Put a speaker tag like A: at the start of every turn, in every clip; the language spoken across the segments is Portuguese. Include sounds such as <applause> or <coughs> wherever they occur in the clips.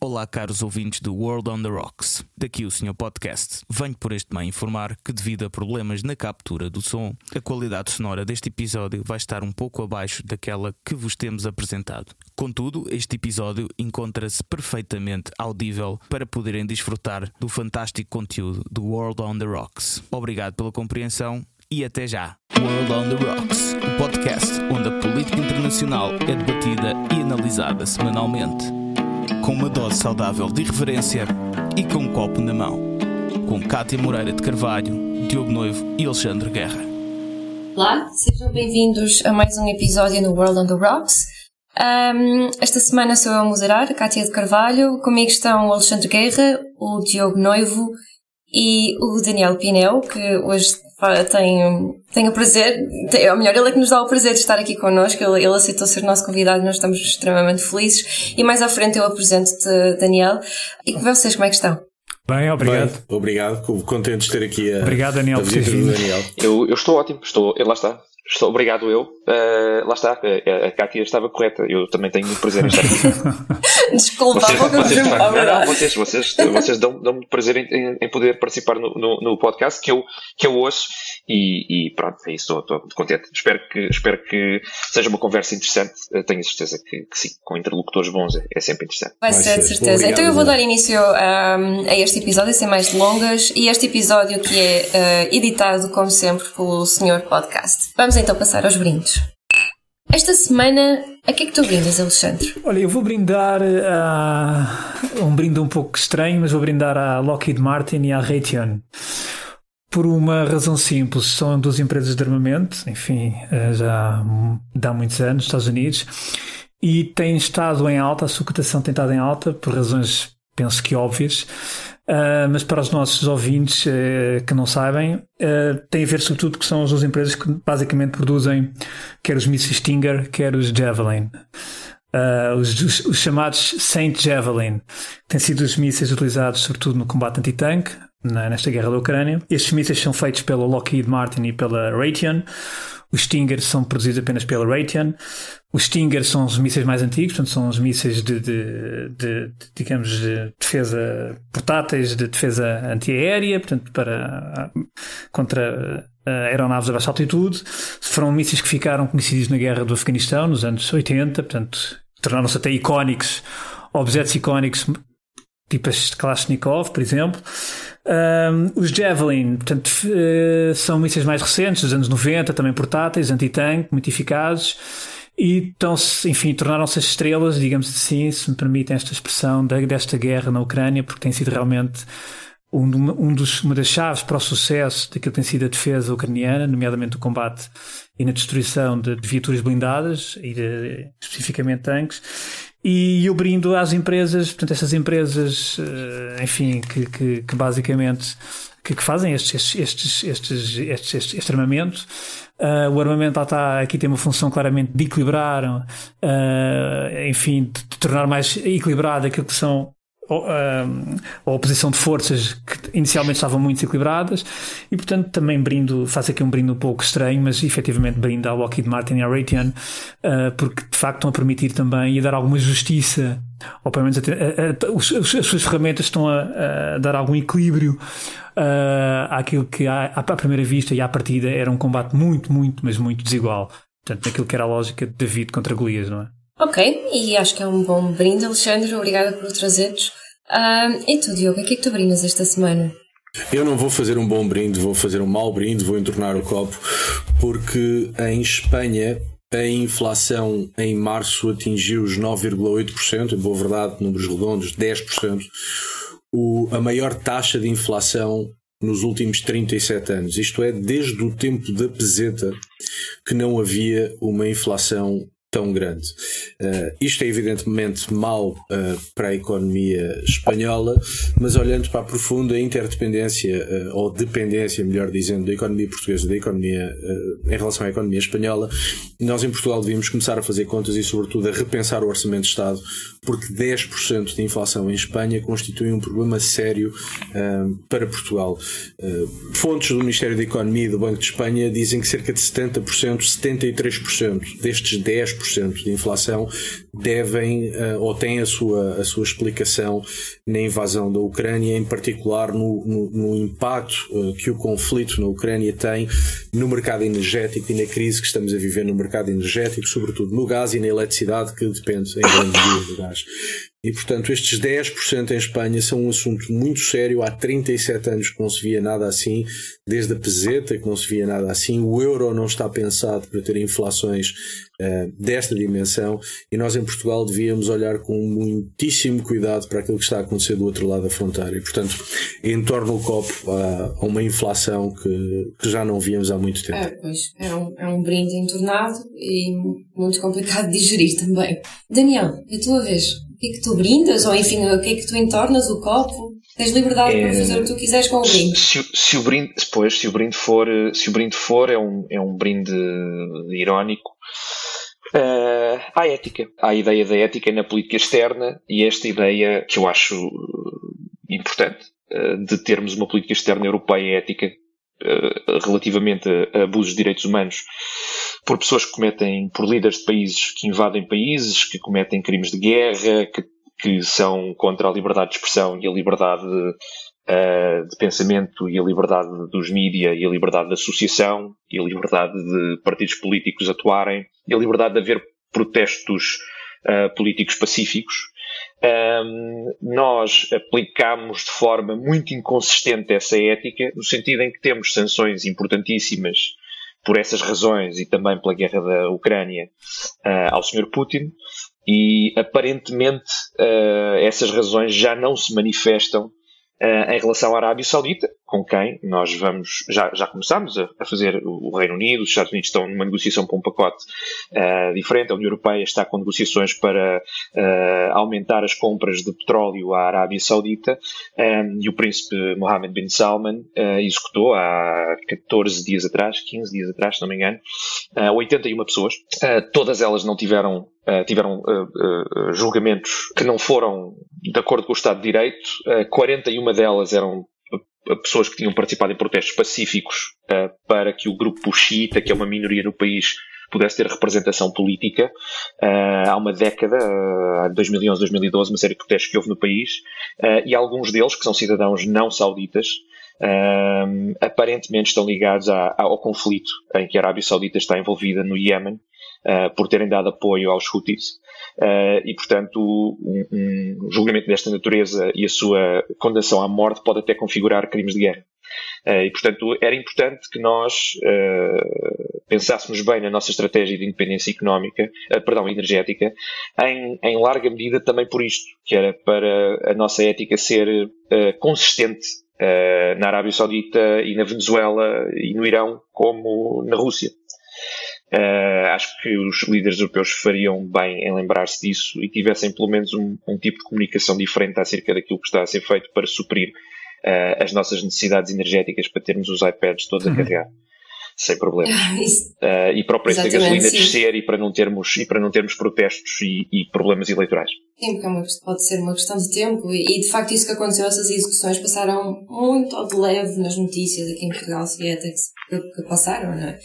A: Olá, caros ouvintes do World on the Rocks. Daqui o Sr. Podcast. Venho por este meio informar que, devido a problemas na captura do som, a qualidade sonora deste episódio vai estar um pouco abaixo daquela que vos temos apresentado. Contudo, este episódio encontra-se perfeitamente audível para poderem desfrutar do fantástico conteúdo do World on the Rocks. Obrigado pela compreensão e até já. World on the Rocks, o podcast onde a política internacional é debatida e analisada semanalmente com uma dose saudável de irreverência e com um copo na mão. Com Cátia Moreira de Carvalho, Diogo Noivo e Alexandre Guerra.
B: Olá, sejam bem-vindos a mais um episódio no World on the Rocks. Um, esta semana sou eu a moderar, Cátia de Carvalho. Comigo estão o Alexandre Guerra, o Diogo Noivo e o Daniel Pinel, que hoje tenho, tenho o prazer, ou melhor, ele é que nos dá o prazer de estar aqui connosco, ele, ele aceitou ser nosso convidado e nós estamos extremamente felizes. E mais à frente eu apresento-te, Daniel. E com vocês, como é que estão?
C: Bem, obrigado.
D: Bem, obrigado, contente de ter aqui a,
C: obrigado, Daniel,
D: a visita do Daniel.
E: Eu, eu estou ótimo, estou, lá está, Estou, obrigado eu. Uh, lá está, a, a Kátia estava correta. Eu também tenho muito prazer em estar aqui. <laughs>
B: Desculpa,
E: vocês, vocês, não, não, vocês, vocês, vocês dão-me dão prazer em, em, poder participar no, no, no, podcast que eu, que eu ouço e, e pronto, é isso, estou, estou muito contente. Espero que, espero que seja uma conversa interessante. Eu tenho a certeza que, que sim, com interlocutores bons é, é sempre interessante.
B: Vai, Vai ser, de certeza. Obrigado, então eu vou dar início um, a este episódio, sem mais delongas, e este episódio que é uh, editado, como sempre, pelo Senhor Podcast. Vamos então passar aos brindes. Esta semana, a que é que tu brindas, Alexandre?
C: Olha, eu vou brindar a um brinde um pouco estranho, mas vou brindar à Lockheed Martin e à Raytheon. Por uma razão simples, são duas empresas de armamento, enfim, eh, já há muitos anos, nos Estados Unidos, e têm estado em alta, a sua cotação tem estado em alta, por razões, penso que óbvias, uh, mas para os nossos ouvintes uh, que não sabem, uh, tem a ver sobretudo que são as duas empresas que basicamente produzem quer os mísseis Stinger, quer os Javelin. Os, os, os, chamados Saint Javelin, têm sido os mísseis utilizados sobretudo no combate antitanque, nesta guerra da Ucrânia. Estes mísseis são feitos pela Lockheed Martin e pela Raytheon. Os Stinger são produzidos apenas pela Raytheon. Os Stinger são os mísseis mais antigos, portanto, são os mísseis de, de, de, de digamos, de defesa portáteis, de defesa antiaérea, portanto, para, contra uh, aeronaves a baixa altitude. Foram mísseis que ficaram conhecidos na guerra do Afeganistão, nos anos 80, portanto, tornaram-se até icónicos, objetos icónicos, tipo as Kalashnikov, por exemplo. Um, os Javelin, portanto, uh, são mísseis mais recentes, dos anos 90, também portáteis, anti-tanque, muito eficazes. E então, enfim, tornaram-se as estrelas, digamos assim, se me permitem esta expressão, desta guerra na Ucrânia, porque tem sido realmente um, um dos, uma das chaves para o sucesso daquilo que tem sido a defesa ucraniana, nomeadamente o combate e na destruição de, de viaturas blindadas e de, especificamente tanques. E eu brindo às empresas, portanto, essas empresas, eh, enfim, que, que, que basicamente que, que, fazem estes, estes, estes, estes, este, este armamento. Uh, o armamento lá está, aqui tem uma função claramente de equilibrar, uh, enfim, de, de tornar mais equilibrado aquilo que são a oposição de forças que inicialmente estavam muito desequilibradas e portanto também brindo, faço aqui um brinde um pouco estranho, mas efetivamente brindo ao Lockheed Martin e à Raytheon uh, porque de facto estão a permitir também e a dar alguma justiça ou pelo menos a a, a, as suas ferramentas estão a, dar algum equilíbrio uh, àquilo que à, à primeira vista e à partida era um combate muito, muito, mas muito desigual portanto naquilo que era a lógica de David contra Golias, não é?
B: Ok, e acho que é um bom brinde, Alexandre. Obrigada por trazeres. Uh, e tu, Diogo, o que é que tu brindas esta semana?
D: Eu não vou fazer um bom brinde, vou fazer um mau brinde, vou entornar o copo, porque em Espanha a inflação em março atingiu os 9,8%, em boa verdade, números redondos, 10%, o, a maior taxa de inflação nos últimos 37 anos. Isto é, desde o tempo da peseta que não havia uma inflação tão grande. Uh, isto é evidentemente mau uh, para a economia espanhola, mas olhando para a profunda interdependência, uh, ou dependência, melhor dizendo, da economia portuguesa da economia em relação à economia espanhola, nós em Portugal devíamos começar a fazer contas e, sobretudo, a repensar o orçamento de Estado, porque 10% de inflação em Espanha constitui um problema sério para Portugal. fontes do Ministério da Economia e do Banco de Espanha dizem que cerca de 70%, 73% destes 10% 10% de inflação devem uh, ou têm a sua, a sua explicação na invasão da Ucrânia, em particular no, no, no impacto uh, que o conflito na Ucrânia tem no mercado energético e na crise que estamos a viver no mercado energético, sobretudo no gás e na eletricidade, que depende em grande medida do gás. E, portanto, estes 10% em Espanha são um assunto muito sério. Há 37 anos que não se via nada assim, desde a peseta que não se via nada assim. O euro não está pensado para ter inflações uh, desta dimensão e nós em Portugal devíamos olhar com muitíssimo cuidado para aquilo que está a acontecer do outro lado da fronteira. E, portanto, entorna o copo a, a uma inflação que, que, já não víamos há muito tempo.
B: É, pois, é um, é um brinde entornado e muito complicado de digerir também. Daniel, a tua vez que é que tu brindas? Ou enfim, o que é que tu entornas o copo? Tens liberdade é, para fazer o que tu quiseres com o brinde.
E: Se, se, o brinde, depois, se o brinde for, se o brinde for, é um, é um brinde irónico. Uh, há ética. Há a ideia da ética na política externa e esta ideia que eu acho importante uh, de termos uma política externa europeia ética uh, relativamente a, a abusos de direitos humanos por pessoas que cometem, por líderes de países que invadem países, que cometem crimes de guerra, que, que são contra a liberdade de expressão e a liberdade uh, de pensamento e a liberdade dos mídias e a liberdade de associação e a liberdade de partidos políticos atuarem e a liberdade de haver protestos uh, políticos pacíficos. Um, nós aplicamos de forma muito inconsistente essa ética, no sentido em que temos sanções importantíssimas por essas razões e também pela guerra da Ucrânia uh, ao Sr. Putin e aparentemente uh, essas razões já não se manifestam Uh, em relação à Arábia Saudita, com quem nós vamos, já, já começámos a, a, fazer o Reino Unido, os Estados Unidos estão numa negociação para um pacote uh, diferente, a União Europeia está com negociações para uh, aumentar as compras de petróleo à Arábia Saudita, um, e o príncipe Mohammed bin Salman executou há 14 dias atrás, 15 dias atrás, se não me engano, 81 pessoas, todas elas não tiveram Uh, tiveram uh, uh, julgamentos que não foram de acordo com o Estado de Direito. 41 delas eram pessoas que tinham participado em protestos pacíficos para que o grupo xiita, que é uma minoria no país, pudesse ter representação política. há uma década, uh, 2011, 2012, uma série de protestos que houve no país, e alguns deles, que são cidadãos não sauditas, aparentemente estão ligados à, ao conflito em que a Arábia Saudita está envolvida no Iémen, uh, por terem dado apoio aos Houthis. Uh, e, portanto, um, um, julgamento desta natureza e a sua condenação à morte pode até configurar crimes de guerra. Uh, e, portanto, era importante que nós uh, pensássemos bem na nossa estratégia de independência económica, uh, perdão, energética, em, em, larga medida também por isto, que era para a nossa ética ser consistente na Arábia Saudita e na Venezuela e no Irão, como na Rússia. Uh, acho que os líderes europeus fariam bem em lembrar-se disso e tivessem pelo menos um, um, tipo de comunicação diferente acerca daquilo que está a ser feito para suprir uh, as nossas necessidades energéticas para termos os iPads todos uhum. a carregar sem problema <laughs> uh, e para o preço da gasolina descer e para não termos e para não termos protestos e, e problemas eleitorais.
B: Sim, porque é uma, pode ser uma questão de tempo e, e, de facto isso que aconteceu, essas execuções passaram muito ao de leve nas notícias aqui em Portugal, se é até que, que passaram, não é?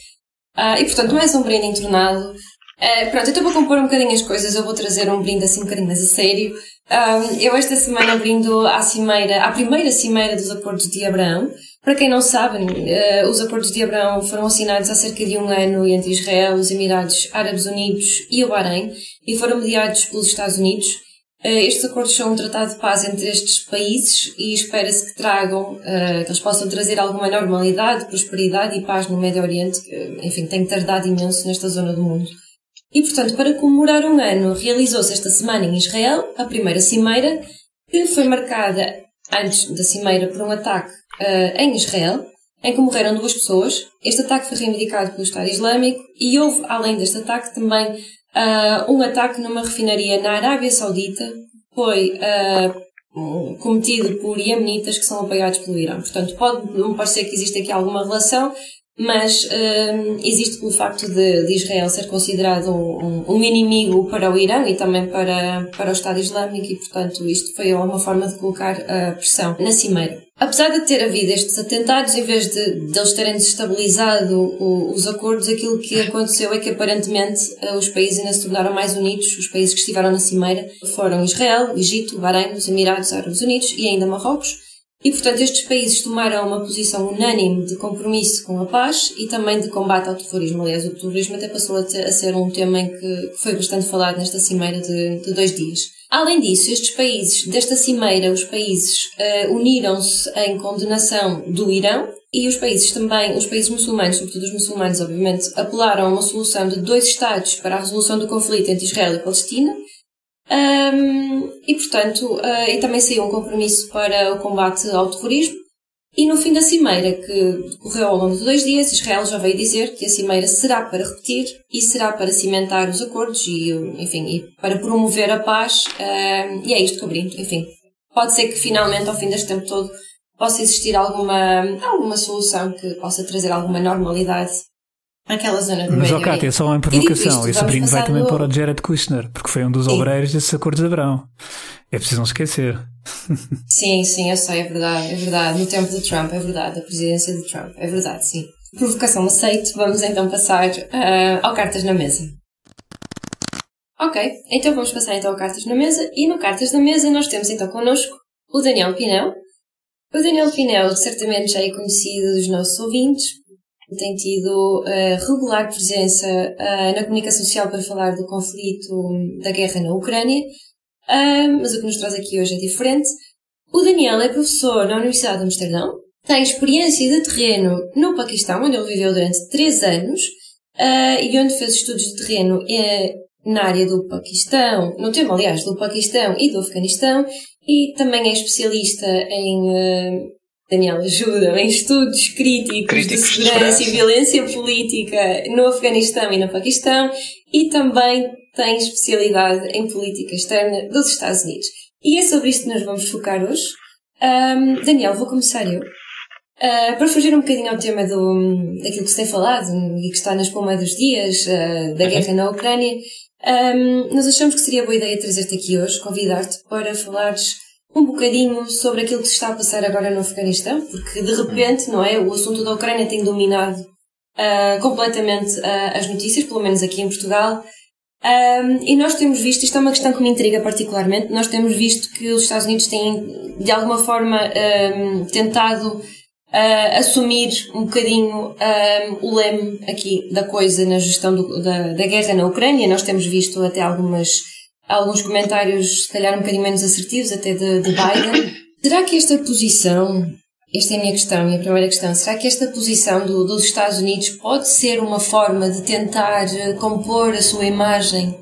B: Uh, e portanto não é só um brinde entornado. Uh, pronto, então vou compor um bocadinho as coisas, eu vou trazer um brinde assim um bocadinho mais a sério. Um, eu esta semana brindo à cimeira, à primeira cimeira dos Acordos de Abraão. Para quem não sabe, uh, os Acordos de Abraão foram assinados há cerca de um ano entre Israel, os Emirados Árabes Unidos e o Bahrein e foram mediados pelos Estados Unidos. Eh, estes acordos são um tratado de paz entre estes países e espera-se que tragam, eh, que eles possam trazer alguma normalidade, prosperidade e paz no Médio Oriente, que, enfim, tem tardado imenso nesta zona do mundo. E, portanto, para comemorar um ano, realizou-se esta semana em Israel a primeira cimeira, que foi marcada antes da cimeira por um ataque uh, em Israel, em que morreram duas pessoas. Este ataque foi reivindicado pelo Estado Islâmico e houve, além deste ataque, também uh, um ataque numa refinaria na Arábia Saudita foi uh, cometido por iemenitas que são apoiados pelo Irã. Portanto, pode parecer que existe aqui alguma relação, mas um, existe pelo facto de, de, Israel ser considerado um, um, inimigo para o Irão e também para, para o Estado Islâmico e, portanto, isto foi uma forma de colocar a pressão na cimeira. Apesar de ter havido estes atentados, em vez de, de eles terem desestabilizado o, os acordos, aquilo que aconteceu é que aparentemente eh, os países ainda se tornaram mais unidos. Os países que estiveram na cimeira foram Israel, Egito, Bahrein, os Emirados Árabes Unidos e ainda Marrocos. E, portanto, estes países tomaram uma posição unânime de compromisso com a paz e também de combate ao terrorismo. Aliás, o terrorismo até passou a, ser um tema em que, que, foi bastante falado nesta cimeira de, de, dois dias. Além disso, estes países, desta cimeira, os países uh, uniram-se em condenação do Irão e os países também, os países muçulmanos, sobretudo os muçulmanos, obviamente, apelaram a uma solução de dois Estados para a resolução do conflito entre Israel e Palestina um, e, portanto, uh, e também saiu um compromisso para o combate ao terrorismo. E no fim da cimeira, que decorreu ao longo de dois dias, Israel já veio dizer que a cimeira será para repetir e será para cimentar os acordos e, enfim, e para promover a paz. E é isto que abrindo. Enfim, pode ser que finalmente, ao fim deste tempo todo, possa existir alguma, alguma solução que possa trazer alguma normalidade aquela zona do
C: Mas, ó, Cátia, só uma provocação. Esse brinde vai também para o Jared Kushner, porque foi um dos sim. obreiros desses acordos de Abrão. É preciso não esquecer.
B: Sim, sim, eu sei, é verdade, é verdade. No tempo de Trump, é verdade. Da presidência de Trump, é verdade, sim. Provocação aceito. Vamos então passar uh, ao Cartas na Mesa. Ok, então vamos passar então ao Cartas na Mesa. E no Cartas na Mesa nós temos então connosco o Daniel Pinel. O Daniel Pinel certamente já é conhecido dos nossos ouvintes, tem tido uh, regular presença uh, na comunicação social para falar do conflito da guerra na Ucrânia, uh, mas o que nos traz aqui hoje é diferente. O Daniel é professor na Universidade de Amsterdão, tem experiência de terreno no Paquistão, onde ele viveu durante três anos, e onde fez estudos de terreno na área do Paquistão, no tema, aliás, do Paquistão e do Afeganistão, e também é especialista em Daniel, ajuda em estudos críticos, críticos de segurança e violência política no Afeganistão e no Paquistão e também tem especialidade em política externa dos Estados Unidos. E é sobre isto que nós vamos focar hoje. Um, Daniel, vou começar eu. Uh, para fugir um bocadinho ao tema do, daquilo que se tem falado e que está na espuma dos dias, uh, da guerra na Ucrânia, um, nós achamos que seria boa ideia trazer-te aqui hoje, convidar-te para falares um bocadinho sobre aquilo que se está a passar agora no Afeganistão, porque de repente, não é? O assunto da Ucrânia tem dominado uh, completamente uh, as notícias, pelo menos aqui em Portugal. Um, e nós temos visto, isto é uma questão que me intriga particularmente, nós temos visto que os Estados Unidos têm, de alguma forma, um, tentado uh, assumir um bocadinho um, o leme aqui da coisa na gestão do, da, da guerra na Ucrânia. Nós temos visto até algumas alguns comentários, se calhar, um bocadinho menos assertivos, até de, de Biden. Será que esta posição, esta é a minha questão, a minha primeira questão, será que esta posição do, dos Estados Unidos pode ser uma forma de tentar eh, compor a sua imagem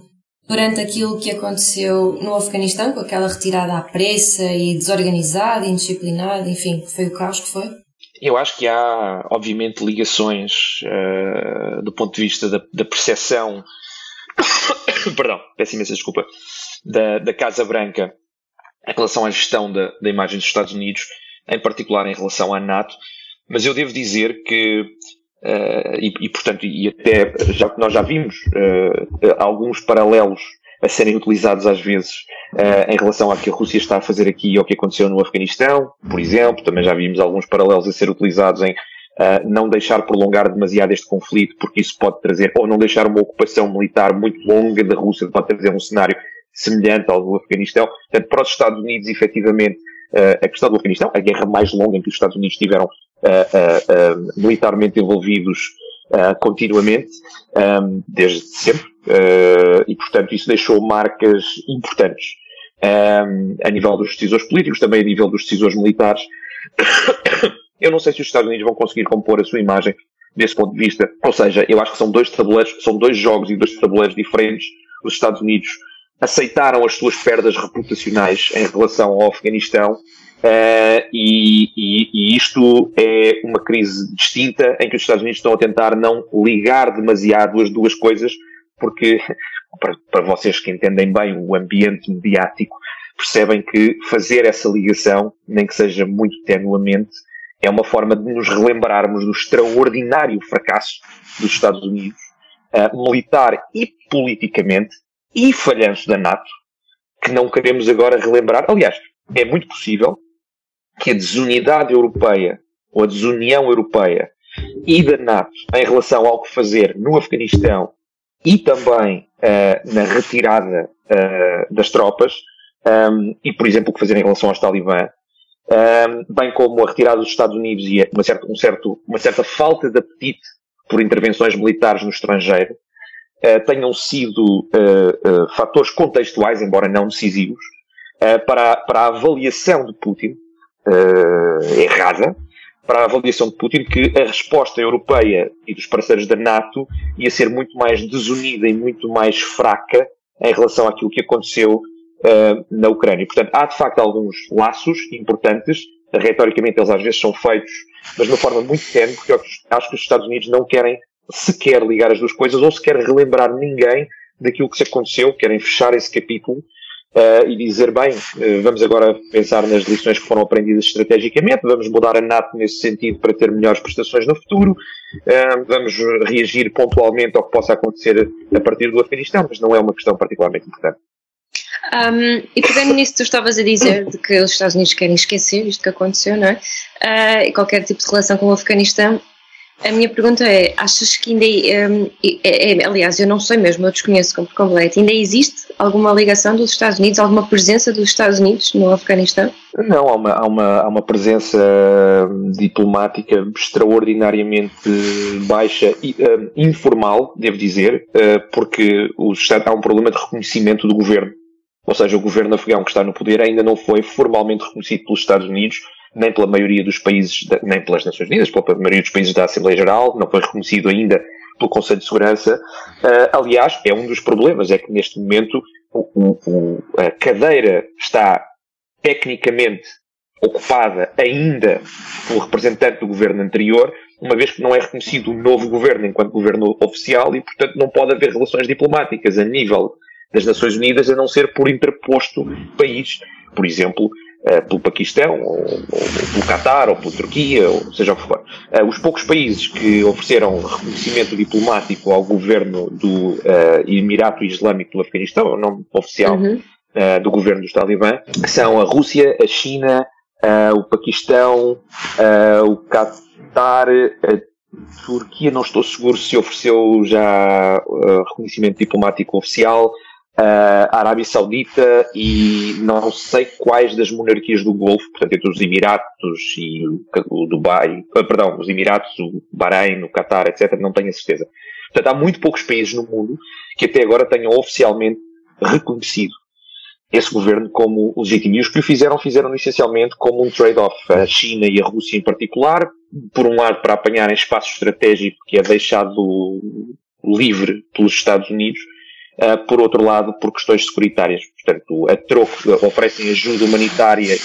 B: perante aquilo que aconteceu no Afeganistão, com aquela retirada à pressa e desorganizada, indisciplinada, enfim, foi o caos que foi?
E: Eu acho que há, obviamente, ligações uh, do ponto de vista da, da percepção <coughs> perdão, peço imensa desculpa, da, da Casa Branca em relação à gestão da, da imagem dos Estados Unidos, em particular em relação à NATO, mas eu devo dizer que, uh, e, e, portanto, e até já que nós já vimos uh, alguns paralelos a serem utilizados às vezes uh, em relação ao que a Rússia está a fazer aqui e ao que aconteceu no Afeganistão, por exemplo, também já vimos alguns paralelos a ser utilizados em não deixar prolongar demasiado este conflito, porque isso pode trazer, ou não deixar uma ocupação militar muito longa da Rússia, pode trazer um cenário semelhante ao do Afeganistão. Portanto, para os Estados Unidos, efetivamente, uh, a questão do Afeganistão, a guerra mais longa em que os Estados Unidos estiveram uh, militarmente envolvidos continuamente, um, desde sempre, e portanto isso deixou marcas importantes um, a nível dos decisores políticos, também a nível dos decisores militares. <coughs> Eu não sei se os Estados Unidos vão conseguir compor a sua imagem desse ponto de vista. Ou seja, eu acho que são dois tabuleiros, são dois jogos e dois tabuleiros diferentes. Os Estados Unidos aceitaram as suas perdas reputacionais em relação ao Afeganistão uh, e, e, e, isto é uma crise distinta em que os Estados Unidos estão a tentar não ligar demasiado as duas coisas, porque <laughs> para, para vocês que entendem bem o ambiente mediático, percebem que fazer essa ligação, nem que seja muito tenuamente, é uma forma de nos relembrarmos do extraordinário fracasso dos Estados Unidos, uh, militar e politicamente, e falhanço da NATO, que não queremos agora relembrar. Aliás, é muito possível que a desunidade europeia, ou a desunião europeia e da NATO em relação ao que fazer no Afeganistão e também uh, na retirada uh, das tropas, um, e por exemplo o que fazer em relação aos talibã, um, bem como a retirada dos Estados Unidos e uma certa, um certo, uma certa falta de apetite por intervenções militares no estrangeiro, uh, tenham sido uh, uh, fatores contextuais, embora não decisivos, para, para a avaliação de Putin, errada, para a avaliação de Putin que a resposta europeia e dos parceiros da NATO ia ser muito mais desunida e muito mais fraca em relação àquilo que aconteceu uh, na Ucrânia. Portanto, há de facto alguns laços importantes, retoricamente eles às vezes são feitos, mas de uma forma muito tenue, porque eu acho que os Estados Unidos não querem sequer ligar as duas coisas ou sequer relembrar ninguém daquilo que se aconteceu, querem fechar esse capítulo uh, e dizer, bem, uh, vamos agora pensar nas lições que foram aprendidas estrategicamente, vamos mudar a NATO nesse sentido para ter melhores prestações no futuro, uh, vamos reagir pontualmente ao que possa acontecer a partir do Afeganistão, mas não é uma questão particularmente importante.
B: Um, e pegando nisso tu estavas a dizer, de que os Estados Unidos querem esquecer isto que aconteceu, não é? Uh, e qualquer tipo de relação com o Afeganistão, a minha pergunta é: achas que ainda. Um, é, é, aliás, eu não sei mesmo, eu desconheço por completo. Ainda existe alguma ligação dos Estados Unidos, alguma presença dos Estados Unidos no Afeganistão?
E: Não, há uma, há uma, há uma presença diplomática extraordinariamente baixa e uh, informal, devo dizer, uh, porque os, há um problema de reconhecimento do governo ou seja, o governo afegão que está no poder ainda não foi formalmente reconhecido pelos Estados Unidos, nem pela maioria dos países, nem pelas Nações Unidas, pela maioria dos países da Assembleia Geral, não foi reconhecido ainda pelo Conselho de Segurança. Uh, aliás, é um dos problemas, é que neste momento o, o, a cadeira está tecnicamente ocupada ainda pelo representante do governo anterior, uma vez que não é reconhecido o novo governo enquanto governo oficial e, portanto, não pode haver relações diplomáticas a nível das Nações Unidas, a não ser por interposto país, por exemplo, uh, pelo Paquistão, ou, ou, pelo Qatar, ou pela Turquia, ou seja o que for. Uh, os poucos países que ofereceram reconhecimento diplomático ao governo do uh, Emirato Islâmico do Afeganistão, é o nome oficial uhum. do governo dos Talibã, são a Rússia, a China, o Paquistão, o Qatar, a Turquia, não estou seguro se ofereceu já reconhecimento diplomático oficial, a Arábia Saudita e não sei quais das monarquias do Golfo, portanto, entre os Emiratos e o Dubai, ah, perdão, os Emiratos, o Bahrein, o Qatar, etc., não tenho a certeza. Portanto, há muito poucos países no mundo que até agora tenham oficialmente reconhecido esse governo como legítimo. E os que o fizeram, fizeram essencialmente como um trade-off. A China e a Rússia em particular, por um lado para apanharem espaço estratégico que é deixado livre pelos Estados Unidos, uh, por outro lado, por questões securitárias. Portanto, a troco, oferecem ajuda humanitária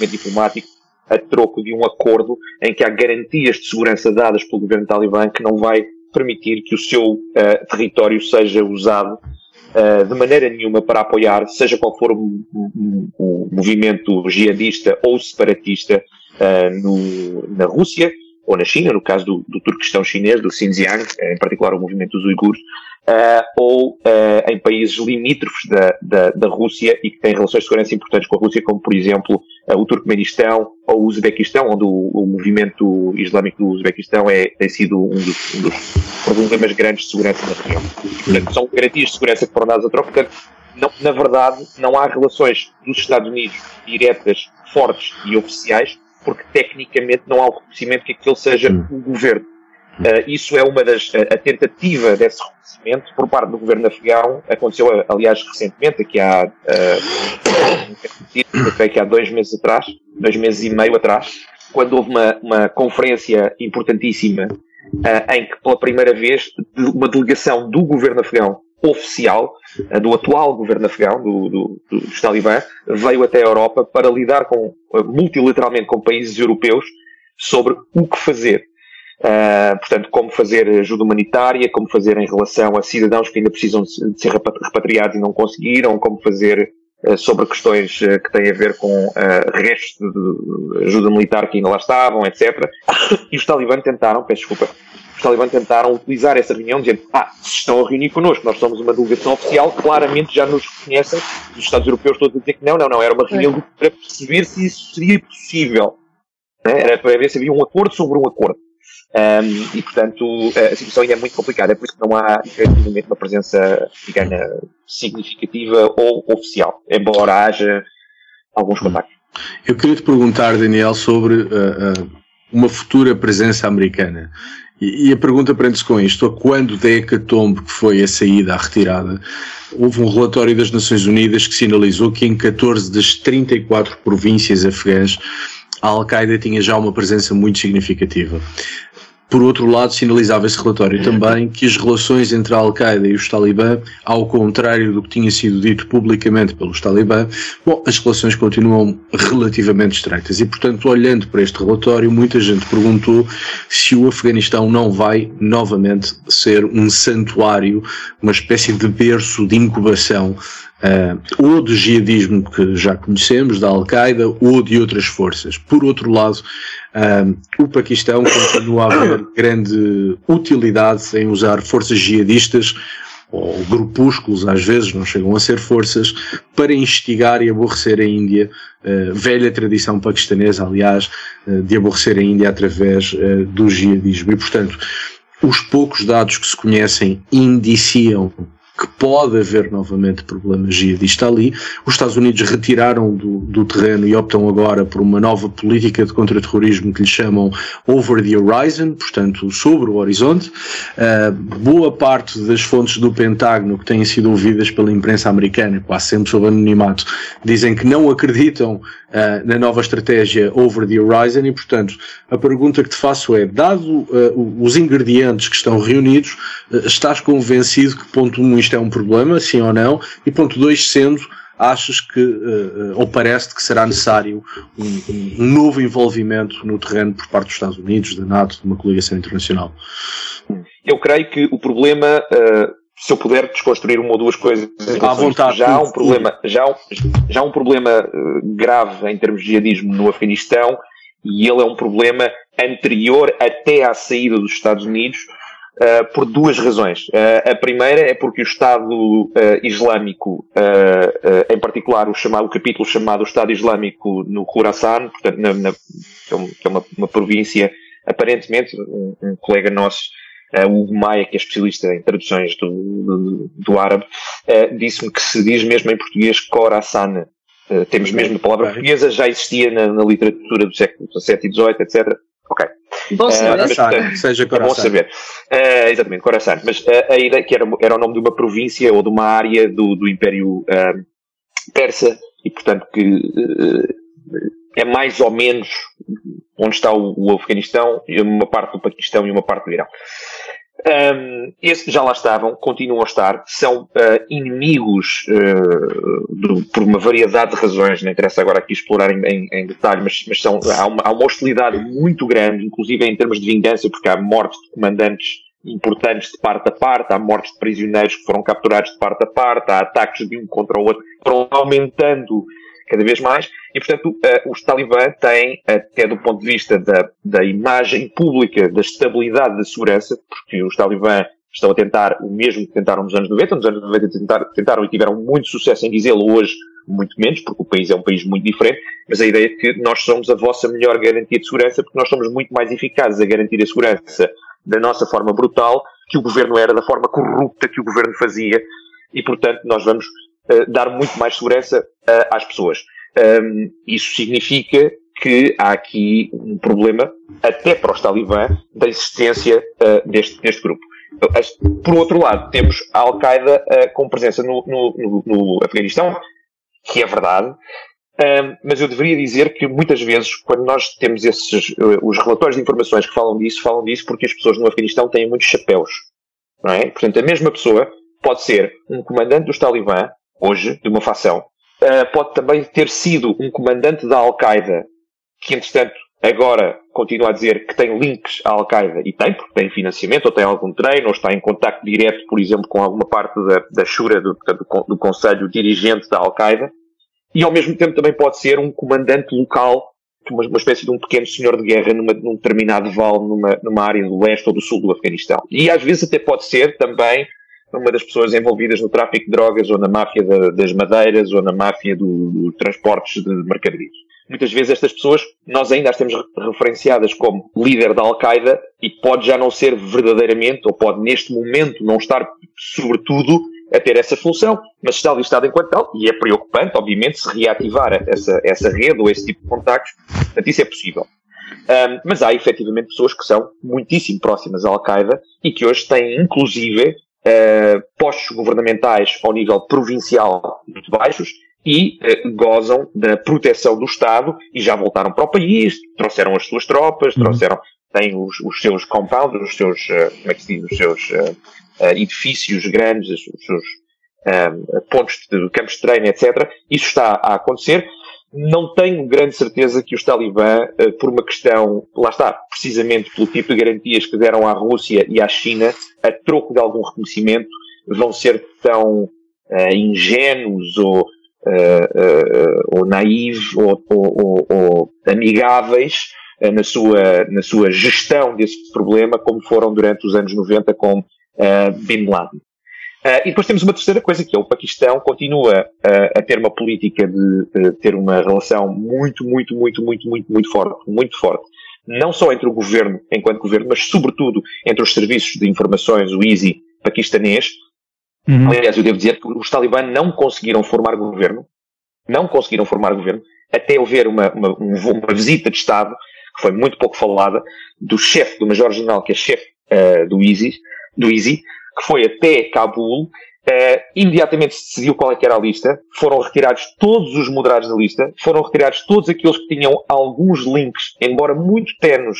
E: e diplomático a troco de um acordo em que há garantias de segurança dadas pelo governo talibã que não vai permitir que o seu uh, território seja usado uh, de maneira nenhuma para apoiar, seja qual for o, o, o movimento jihadista ou separatista uh, no, na Rússia ou na China, no caso do, do Turquestão chinês, do Xinjiang, em particular o movimento dos uigures, uh, ou uh, em países limítrofes da, da, da, Rússia e que têm relações de segurança importantes com a Rússia, como por exemplo uh, o Turcomenistão ou o Uzbequistão, onde o, o, movimento islâmico do Uzbequistão é, tem sido um dos, um dos, problemas grandes de segurança na região. Portanto, são garantias de segurança que foram dadas a troca. Portanto, não, na verdade, não há relações dos Estados Unidos diretas, fortes e oficiais, porque tecnicamente não há o reconhecimento que aquele seja o governo. Uh, isso é uma das. A, tentativa desse reconhecimento por parte do governo afegão aconteceu, aliás, recentemente, aqui há. <coughs> Uh, que há dois meses atrás, dois meses e meio atrás, quando houve uma, uma conferência importantíssima uh, em que, pela primeira vez, uma delegação do governo afegão oficial, uh, do atual governo afegão, do, do, do, dos Talibã, veio até a Europa para lidar com, multilateralmente com países europeus sobre o que fazer Uh, portanto, como fazer ajuda humanitária, como fazer em relação a cidadãos que ainda precisam de ser repatriados e não conseguiram, como fazer sobre questões que têm a ver com restos de ajuda militar que ainda lá estavam, etc. <coughs> E os talibãs tentaram, peço desculpa, os talibãs tentaram utilizar essa reunião dizendo ah, se estão a reunir connosco, nós somos uma delegação oficial, claramente já nos reconhecem, os Estados Europeus todos a dizer que não, não, não, era uma reunião para perceber se isso seria possível. Né? Era para ver se havia um acordo sobre um acordo. Um, e, portanto, a situação ainda é muito complicada. É por isso que não há, efetivamente, uma presença africana significativa ou oficial, embora haja alguns contactos.
D: Eu queria te perguntar, Daniel, sobre uh, uh, uma futura presença americana. E, a pergunta prende-se com isto: a quando da hecatombe que foi a saída, a retirada, houve um relatório das Nações Unidas que sinalizou que em 14 das 34 províncias afegãs a Al-Qaeda tinha já uma presença muito significativa. Por outro lado, sinalizava esse relatório também que as relações entre a Al-Qaeda e os Talibã, ao contrário do que tinha sido dito publicamente pelos Talibã, bom, as relações continuam relativamente estreitas. E, portanto, olhando para este relatório, muita gente perguntou se o Afeganistão não vai novamente ser um santuário, uma espécie de berço de incubação uh, ou do jihadismo que já conhecemos, da Al-Qaeda, ou de outras forças. Por outro lado, uh, o Paquistão continua a haver <coughs> grande utilidade em usar forças jihadistas ou grupúsculos, às vezes não chegam a ser forças, para instigar e aborrecer a Índia, uh, velha tradição paquistanesa, aliás, uh, de aborrecer a Índia através uh, do jihadismo. E, portanto, os poucos dados que se conhecem indiciam que pode haver novamente problemas jihadistas ali. Os Estados Unidos retiraram do, do terreno e optam agora por uma nova política de contra-terrorismo que lhe chamam Over the Horizon, portanto, sobre o horizonte. Uh, boa parte das fontes do Pentágono que têm sido ouvidas pela imprensa americana, quase sempre sob anonimato, dizem que não acreditam uh, na nova estratégia Over the Horizon e, portanto, a pergunta que te faço é, dado uh, os ingredientes que estão reunidos, estás convencido que ponto 1 um, isto é um problema, sim ou não? E ponto 2, sendo, achas que, uh, ou parece que será necessário um, um, novo envolvimento no terreno por parte dos Estados Unidos, da NATO, de uma coligação internacional?
E: Eu creio que o problema, uh, se eu puder desconstruir uma ou duas coisas,
D: à vontade,
E: já há um problema, já, já um problema grave em termos de jihadismo no Afeganistão e ele é um problema anterior até à saída dos Estados Unidos, Uh, por duas razões. Uh, a primeira é porque o Estado uh, Islâmico, em particular o, chamado, o capítulo chamado Estado Islâmico no Khorasan, portanto, na, na, que é uma, uma província, aparentemente, um, um colega nosso, uh, Hugo Maia, que é especialista em traduções do, do, do árabe, disse-me que se diz mesmo em português Khorasan. temos mesmo a palavra portuguesa, já existia na, na literatura do século XVII e XVIII, etc. Ok.
B: Bom saber. Uh,
E: mas, seja é bom saber. Uh, exatamente, Coração. Mas uh, a ideia que era, era o nome de uma província ou de uma área do, do Império Persa e, portanto, que é mais ou menos onde está o, o Afeganistão, uma parte do Paquistão e uma parte do Irão. Um, esses já lá estavam, continuam a estar, são uh, inimigos uh, do, por uma variedade de razões, não interessa agora aqui explorar em, em, em detalhe, mas, mas são, há, uma, há uma hostilidade muito grande, inclusive em termos de vingança, porque há mortes de comandantes importantes de parte a parte, há mortes de prisioneiros que foram capturados de parte a parte, há ataques de um contra o outro, foram aumentando cada vez mais, e portanto uh, os talibã têm, até do ponto de vista da, da imagem pública, da estabilidade da segurança, porque os talibã estão a tentar o mesmo que tentaram nos anos 90, nos anos 90 tentaram, tentaram e tiveram muito sucesso em dizê-lo, hoje muito menos, porque o país é um país muito diferente, mas a ideia é que nós somos a vossa melhor garantia de segurança, porque nós somos muito mais eficazes a garantir a segurança da nossa forma brutal que o governo era, da forma corrupta que o governo fazia, e portanto nós vamos uh, dar muito mais segurança uh, às pessoas. Um, isso significa que há aqui um problema, até para os talibã, da existência uh, deste, deste grupo. Por outro lado, temos a Al-Qaeda com presença no, no, no, Afeganistão, que é verdade, mas eu deveria dizer que muitas vezes, quando nós temos esses, os relatórios de informações que falam disso, falam disso porque as pessoas no Afeganistão têm muitos chapéus. Não é? Portanto, a mesma pessoa pode ser um comandante dos talibã, hoje, de uma facção, uh, pode também ter sido um comandante da Al-Qaeda, que entretanto agora continua a dizer que tem links à Al-Qaeda, e tem, porque tem financiamento, ou tem algum treino, ou está em contacto direto, por exemplo, com alguma parte da, da Shura, do, do, do Conselho Dirigente da Al-Qaeda, e ao mesmo tempo também pode ser um comandante local, uma, uma espécie de um pequeno senhor de guerra numa, num determinado vale, numa, numa área do leste ou do sul do Afeganistão. E às vezes até pode ser também uma das pessoas envolvidas no tráfico de drogas ou na máfia da, das madeiras ou na máfia do, do transportes de mercadorias. Muitas vezes estas pessoas, nós ainda as temos referenciadas como líder da Al-Qaeda e pode já não ser verdadeiramente, ou pode neste momento não estar, sobretudo, a ter essa função, mas está listado enquanto tal, e é preocupante, obviamente, se reativar essa, essa rede ou esse tipo de contactos, portanto, isso é possível. Um, mas há efetivamente pessoas que são muitíssimo próximas à Al-Qaeda e que hoje têm, inclusive, uh, postos governamentais ao nível provincial muito baixos e uh, gozam da proteção do Estado e já voltaram para o país, trouxeram as suas tropas, uhum. trouxeram, têm os, os, seus compounds, os seus, uh, como é que se diz, os seus edifícios grandes, os seus pontos de campos de treino, etc. Isso está a acontecer. Não tenho grande certeza que os talibã, por uma questão, lá está, precisamente pelo tipo de garantias que deram à Rússia e à China, a troco de algum reconhecimento, vão ser tão uh, ingênuos ou uh, ou naivos ou, ou, ou amigáveis na, sua, na sua gestão desse problema, como foram durante os anos 90 com Bin Laden. Uh, e depois temos uma terceira coisa, que é o Paquistão continua uh, a ter uma política de uh, ter uma relação muito, muito, muito, muito, muito, muito forte, muito forte. Não só entre o governo, enquanto governo, mas sobretudo entre os serviços de informações, o ISI paquistanês, Uhum. Aliás, eu devo dizer que os talibãs não conseguiram formar governo, não conseguiram formar governo, até houver uma, uma, uma visita de Estado, que foi muito pouco falada, do chefe, do Major-General, que é chefe uh, do ISI, do ISI, que foi até Cabul, uh, imediatamente se decidiu qual é que era a lista, foram retirados todos os moderados da lista, foram retirados todos aqueles que tinham alguns links, embora muito tenos,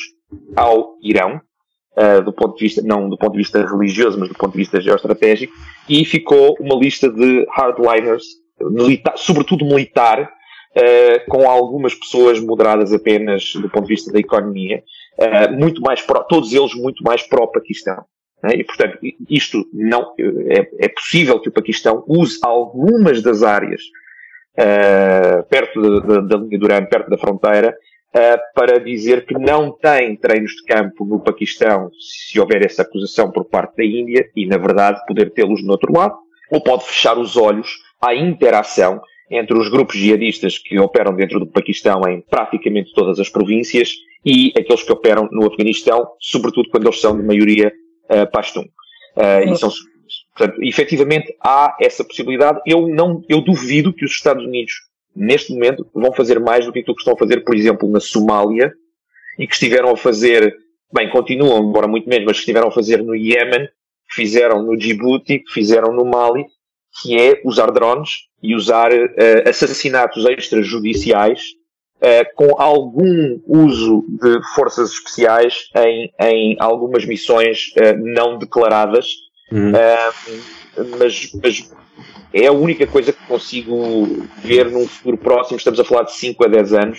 E: ao Irão, uh, do ponto de vista, não do ponto de vista religioso, mas do ponto de vista geoestratégico, e ficou uma lista de hardliners, militar, sobretudo militar, uh, com algumas pessoas moderadas apenas do ponto de vista da economia, muito mais pro, todos eles muito mais pró-Paquistão. Né? E, portanto, isto não, é, é, possível que o Paquistão use algumas das áreas uh, perto da linha Duran, perto da fronteira, uh, para dizer que não tem treinos de campo no Paquistão se houver essa acusação por parte da Índia e, na verdade, poder tê-los no outro lado, ou pode fechar os olhos à interação entre os grupos jihadistas que operam dentro do Paquistão em praticamente todas as províncias e aqueles que operam no Afeganistão, sobretudo quando eles são de maioria uh, pashtun. Uh, e são, portanto, efetivamente há essa possibilidade. Eu não, eu duvido que os Estados Unidos neste momento, vão fazer mais do que aquilo que estão a fazer, por exemplo, na Somália, e que estiveram a fazer, bem, continuam, embora muito menos, mas que estiveram a fazer no Iémen, que fizeram no Djibouti, que fizeram no Mali, que é usar drones e usar uh, assassinatos extrajudiciais com algum uso de forças especiais em, em algumas missões uh, não declaradas. Uhum. mas, mas é a única coisa que consigo ver num futuro próximo, estamos a falar de 5 a 10 anos,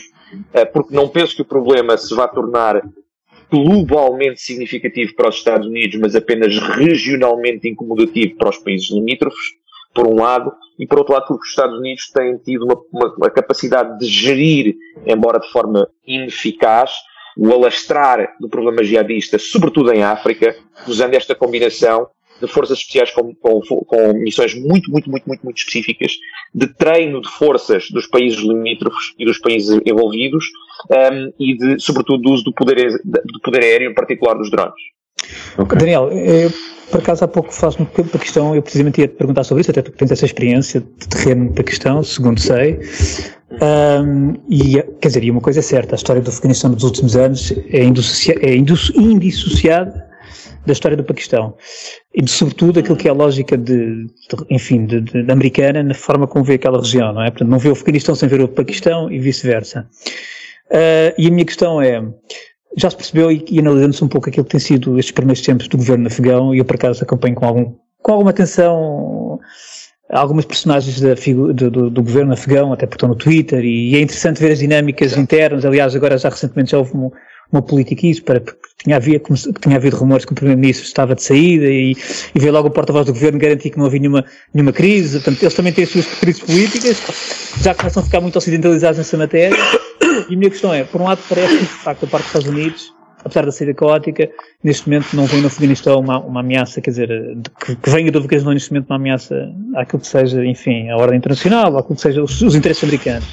E: eh, porque não penso que o problema se vá tornar globalmente significativo para os Estados Unidos, mas apenas regionalmente incomodativo para os países limítrofes, por um lado, e por outro lado porque os Estados Unidos têm tido uma, uma, uma capacidade de gerir, embora de forma ineficaz, o alastrar do problema jihadista, sobretudo em África, usando esta combinação de forças especiais com, com, com, missões muito, muito, muito, muito, muito específicas, de treino de forças dos países limítrofes e dos países envolvidos, um, e de, sobretudo, do uso do poder, do poder aéreo, em particular dos drones.
C: Okay. Daniel, eu, por acaso há pouco falaste no Paquistão, eu precisamente ia te perguntar sobre isso, até tu tens essa experiência de terreno no Paquistão, segundo sei. Um, e, quer dizer, e uma coisa é certa, a história do Afeganistão nos últimos anos é, é indissociada da história do Paquistão e sobretudo aquilo que é a lógica de, de enfim, de, de, de, americana na forma como vê aquela região, não é? Portanto, não vê o Afeganistão sem ver o Paquistão e vice-versa. Uh, e a minha questão é, já se percebeu e, e analisando-se um pouco aquilo que tem sido estes primeiros tempos do governo afegão e eu por acaso acompanho com algum, com alguma atenção algumas personagens da, do, do, do, governo afegão, até porque estão no Twitter, e, e, é interessante ver as dinâmicas internas. Aliás, agora já recentemente já houve um, uma política isso, para, porque tinha, havia, que tinha havido rumores que o Primeiro-Ministro estava de saída e, e veio logo o porta-voz do Governo garantir que não havia nenhuma, nenhuma crise. Portanto, eles também têm as suas crises políticas, já começam a ficar muito ocidentalizados nessa matéria. E a minha questão é, por um lado parece que, de facto, a parte dos Estados Unidos apesar da saída caótica, neste momento não vem no Afeganistão uma, uma ameaça, quer dizer, que, que venha do Afeganistão neste momento uma ameaça àquilo que seja, enfim, a ordem internacional, àquilo que seja os, os interesses americanos.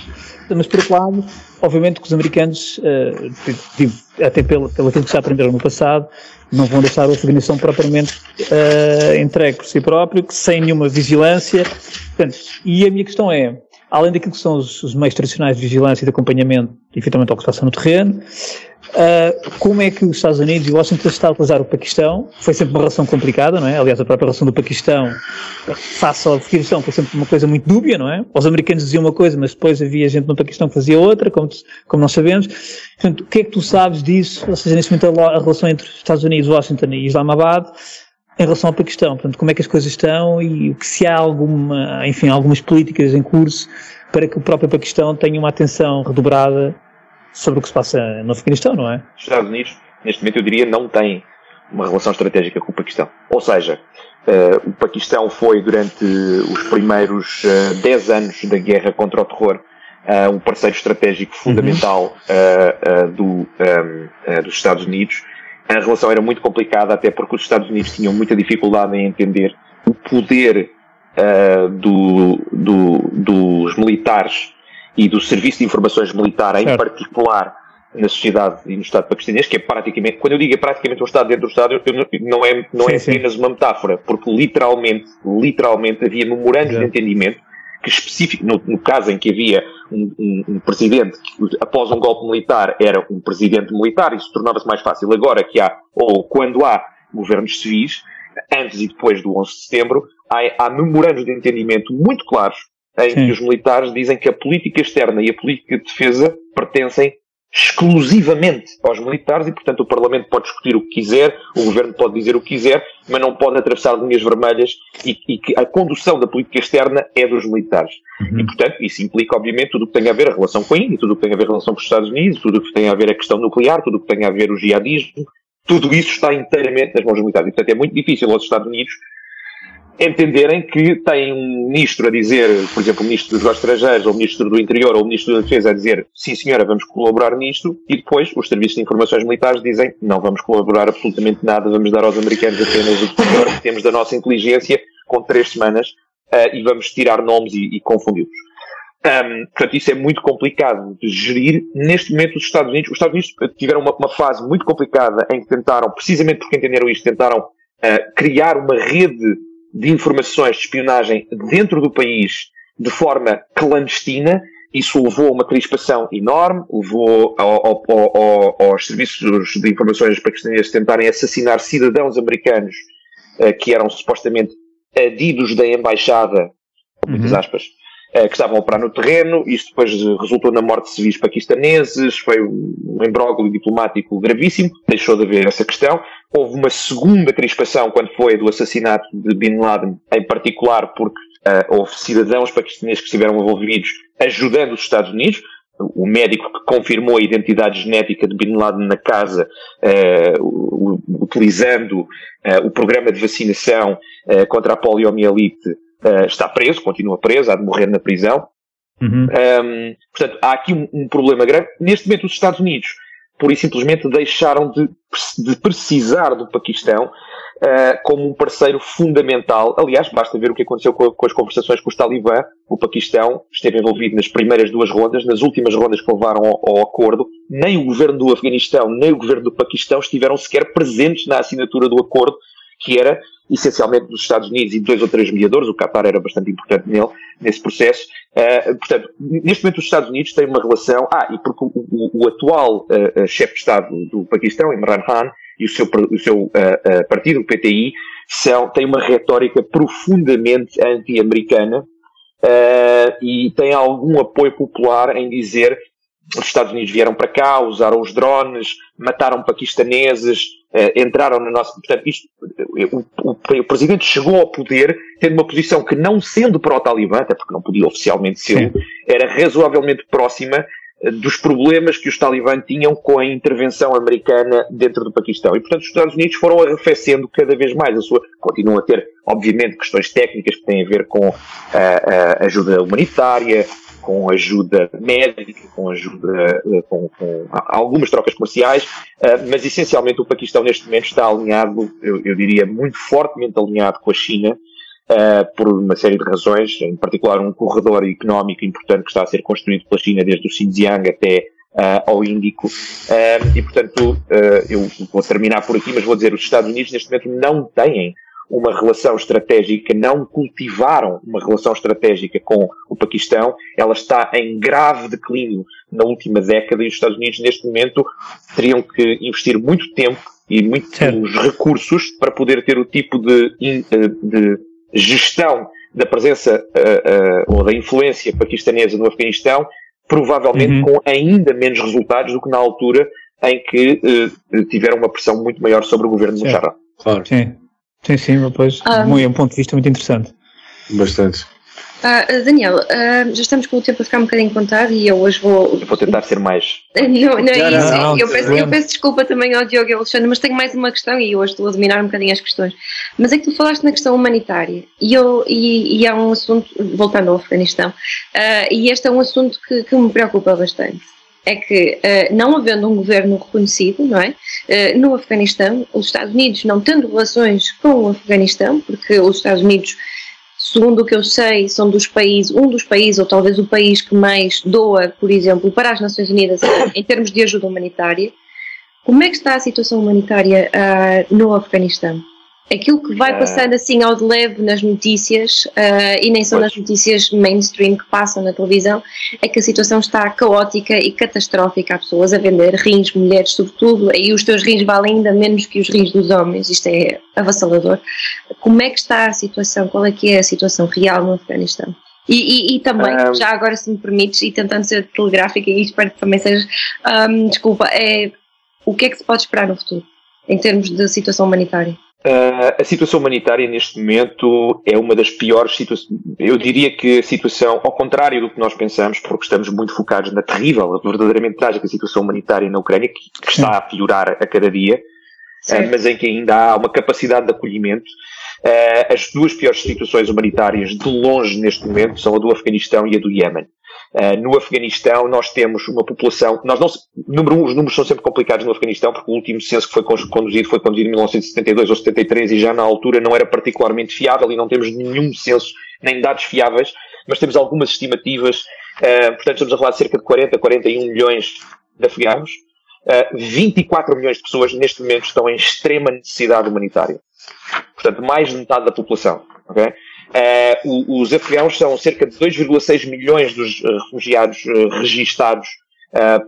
C: Mas, por outro lado, obviamente que os americanos, uh, até pelo, pelo aquilo que já aprenderam no passado, não vão deixar o Afeganistão propriamente uh, entregue por si próprio, sem nenhuma vigilância. Portanto, e a minha questão é, além daquilo que são os, os meios tradicionais de vigilância e de acompanhamento, efetivamente, ao que se passa no terreno, Uh, como é que os Estados Unidos e Washington estão a utilizar o Paquistão? Foi sempre uma relação complicada, não é? Aliás, a própria relação do Paquistão face ao Afeganistão foi sempre uma coisa muito dúbia, não é? Os americanos diziam uma coisa, mas depois havia gente no Paquistão que fazia outra, como, como nós sabemos. Portanto, o que é que tu sabes disso? Ou seja, neste momento a, relação entre os Estados Unidos, Washington e Islamabad em relação ao Paquistão. Portanto, como é que as coisas estão e se há alguma, enfim, algumas políticas em curso para que o próprio Paquistão tenha uma atenção redobrada sobre o que se passa no Afeganistão, não é?
E: Os Estados Unidos, neste momento, eu diria, não têm uma relação estratégica com o Paquistão. Ou seja, uh, o Paquistão foi, durante os primeiros uh, eh, 10 anos da guerra contra o terror, uh, um parceiro estratégico fundamental uhum. do, um, dos Estados Unidos. A relação era muito complicada, até porque os Estados Unidos tinham muita dificuldade em entender o poder do, do, dos militares e do Serviço de Informações Militar, em certo. particular na sociedade e no Estado paquistanês, que é praticamente, quando eu digo é praticamente um Estado dentro do Estado, não é, não sim, é apenas sim. uma metáfora, porque literalmente, literalmente havia memorandos de entendimento que específico, no, no, caso em que havia um, um, um, presidente que após um golpe militar era um presidente militar, isso tornava-se mais fácil. Agora que há, ou quando há governos civis, antes e depois do 11 de setembro, há, há memorandos de entendimento muito claros em Sim. que os militares dizem que a política externa e a política de defesa pertencem exclusivamente aos militares e, portanto, o Parlamento pode discutir o que quiser, o Governo pode dizer o que quiser, mas não pode atravessar linhas vermelhas e, e que a condução da política externa é dos militares. Uhum. E, portanto, isso implica, obviamente, tudo o que tem a ver a relação com a Índia, tudo o que tem a ver a relação com os Estados Unidos, tudo o que tem a ver a questão nuclear, tudo o que tem a ver o jihadismo, tudo isso está inteiramente nas mãos dos militares. E, portanto, é muito difícil aos Estados Unidos entenderem que tem um ministro a dizer, por exemplo, o ministro dos negócios estrangeiros, ou o ministro do interior, ou o ministro da defesa a dizer, sim senhora, vamos colaborar nisto, e depois os serviços de informações militares dizem, não vamos colaborar absolutamente nada, vamos dar aos americanos apenas o que temos da nossa inteligência com três semanas, uh, e vamos tirar nomes e, e confundi-los. Um, portanto, isso é muito complicado de gerir. Neste momento, os Estados Unidos, os Estados Unidos tiveram uma, uma fase muito complicada em que tentaram, precisamente porque entenderam isto, tentaram uh, criar uma rede de informações de espionagem dentro do país de forma clandestina. Isso levou a uma crispação enorme, levou ao, ao, ao, aos serviços de informações paquistaneses tentarem assassinar cidadãos americanos uh, que eram supostamente adidos da embaixada, muitas uhum. aspas, que estavam a operar no terreno. Isto depois resultou na morte de civis paquistaneses, foi um imbróglio diplomático gravíssimo, deixou de haver essa questão. Houve uma segunda crispação quando foi do assassinato de Bin Laden, em particular porque uh, houve cidadãos paquistaneses que estiveram envolvidos ajudando os Estados Unidos. O médico que confirmou a identidade genética de Bin Laden na casa, uh, utilizando uh, o programa de vacinação contra a poliomielite, está preso, continua preso, há de morrer na prisão. Uhum. Um, portanto, há aqui um, um problema grave. Neste momento, os Estados Unidos pura e simplesmente deixaram de, de precisar do Paquistão uh, como um parceiro fundamental. Aliás, basta ver o que aconteceu com, com, as conversações com os talibã. O Paquistão esteve envolvido nas primeiras duas rondas, nas últimas rondas que levaram ao, ao acordo. Nem o governo do Afeganistão, nem o governo do Paquistão estiveram sequer presentes na assinatura do acordo, que era essencialmente dos Estados Unidos e dois ou três mediadores, o Qatar era bastante importante nele, nesse processo. Uh, portanto, neste momento os Estados Unidos têm uma relação, ah, e porque o, o, o atual uh, chefe de Estado do Paquistão, Imran Khan, e o seu, o seu uh, partido, o PTI, são, têm uma retórica profundamente anti-americana e têm algum apoio popular em dizer os Estados Unidos vieram para cá, usaram os drones, mataram paquistaneses, eh, entraram na nossa. Portanto, isto, o, o, o, presidente chegou ao poder tendo uma posição que, não sendo pró-Talibã, até porque não podia oficialmente ser, era razoavelmente próxima dos problemas que os talibã tinham com a intervenção americana dentro do Paquistão. E, portanto, os Estados Unidos foram arrefecendo cada vez mais a sua. Continuam a ter, obviamente, questões técnicas que têm a ver com a, a ajuda humanitária, com ajuda médica, com ajuda, eh, com, com algumas trocas comerciais, eh, mas essencialmente o Paquistão neste momento está alinhado, eu, eu diria, muito fortemente alinhado com a China, Uh, por uma série de razões, em particular um corredor económico importante que está a ser construído pela China desde o Xinjiang até ao Índico. E, portanto, eu vou terminar por aqui, mas vou dizer, os Estados Unidos neste momento não têm uma relação estratégica, não cultivaram uma relação estratégica com o Paquistão, ela está em grave declínio na última década e os Estados Unidos neste momento teriam que investir muito tempo e muitos recursos para poder ter o tipo de, de gestão da presença uh, uh, ou da influência paquistanesa no Afeganistão, provavelmente uhum. com ainda menos resultados do que na altura em que uh, tiveram uma pressão muito maior sobre o governo de Musharraf.
C: Claro. Sim, sim, sim, pois, ah. é um ponto de vista muito interessante.
D: Bastante.
B: Uh, Daniel, uh, já estamos com o tempo a ficar um bocadinho contado e eu hoje vou.
E: Eu vou tentar ser mais. <laughs>
B: Não, não é isso. Não, eu, peço, eu, peço, desculpa também ao Diogo e ao Alexandre, mas tenho mais uma questão e hoje estou a dominar um bocadinho as questões. Mas é que tu falaste na questão humanitária e, eu, e, e há um assunto, voltando ao Afeganistão, uh, e este é um assunto que, que me preocupa bastante é que, não havendo um governo reconhecido, não é? no Afeganistão, os Estados Unidos não tendo relações com o Afeganistão, porque os Estados Unidos segundo o que eu sei, são dos países, um dos países, ou talvez o país que mais doa, por exemplo, para as Nações Unidas em termos de ajuda humanitária. Como é que está a situação humanitária uh, no Afeganistão? Aquilo que vai passando assim ao de leve nas notícias, uh, e nem são nas notícias mainstream que passam na televisão, é que a situação está caótica e catastrófica. Há pessoas a vender rins, mulheres sobretudo, e os teus rins valem ainda menos que os rins dos homens. Isto é avassalador. Como é que está a situação? Qual é que é a situação real no Afeganistão? E, e, e, também, um, já agora se me permites, e tentando ser telegráfica, e espero que também seja, um, desculpa, é, o que é que se pode esperar no futuro, em termos de situação humanitária?
E: Uh, a situação humanitária neste momento é uma das piores situações. Eu diria que a situação, ao contrário do que nós pensamos, porque estamos muito focados na terrível, verdadeiramente trágica situação humanitária na Ucrânia, que, que está a piorar a cada dia, uh, mas em que ainda há uma capacidade de acolhimento. Uh, as duas piores situações humanitárias de longe neste momento são a do Afeganistão e a do Iémen. Uh, no Afeganistão nós temos uma população, nós não, número um, os números são sempre complicados no Afeganistão porque o último censo que foi conduzido foi conduzido em 1972 ou 73 e já na altura não era particularmente fiável e não temos nenhum censo nem dados fiáveis, mas temos algumas estimativas, uh, portanto estamos a falar de cerca de 40, 41 milhões de afegãos, uh, 24 milhões de pessoas neste momento estão em extrema necessidade humanitária. Portanto, mais de metade da população. Okay? Uh, os afegãos são cerca de 2,6 milhões dos uh, refugiados uh, registados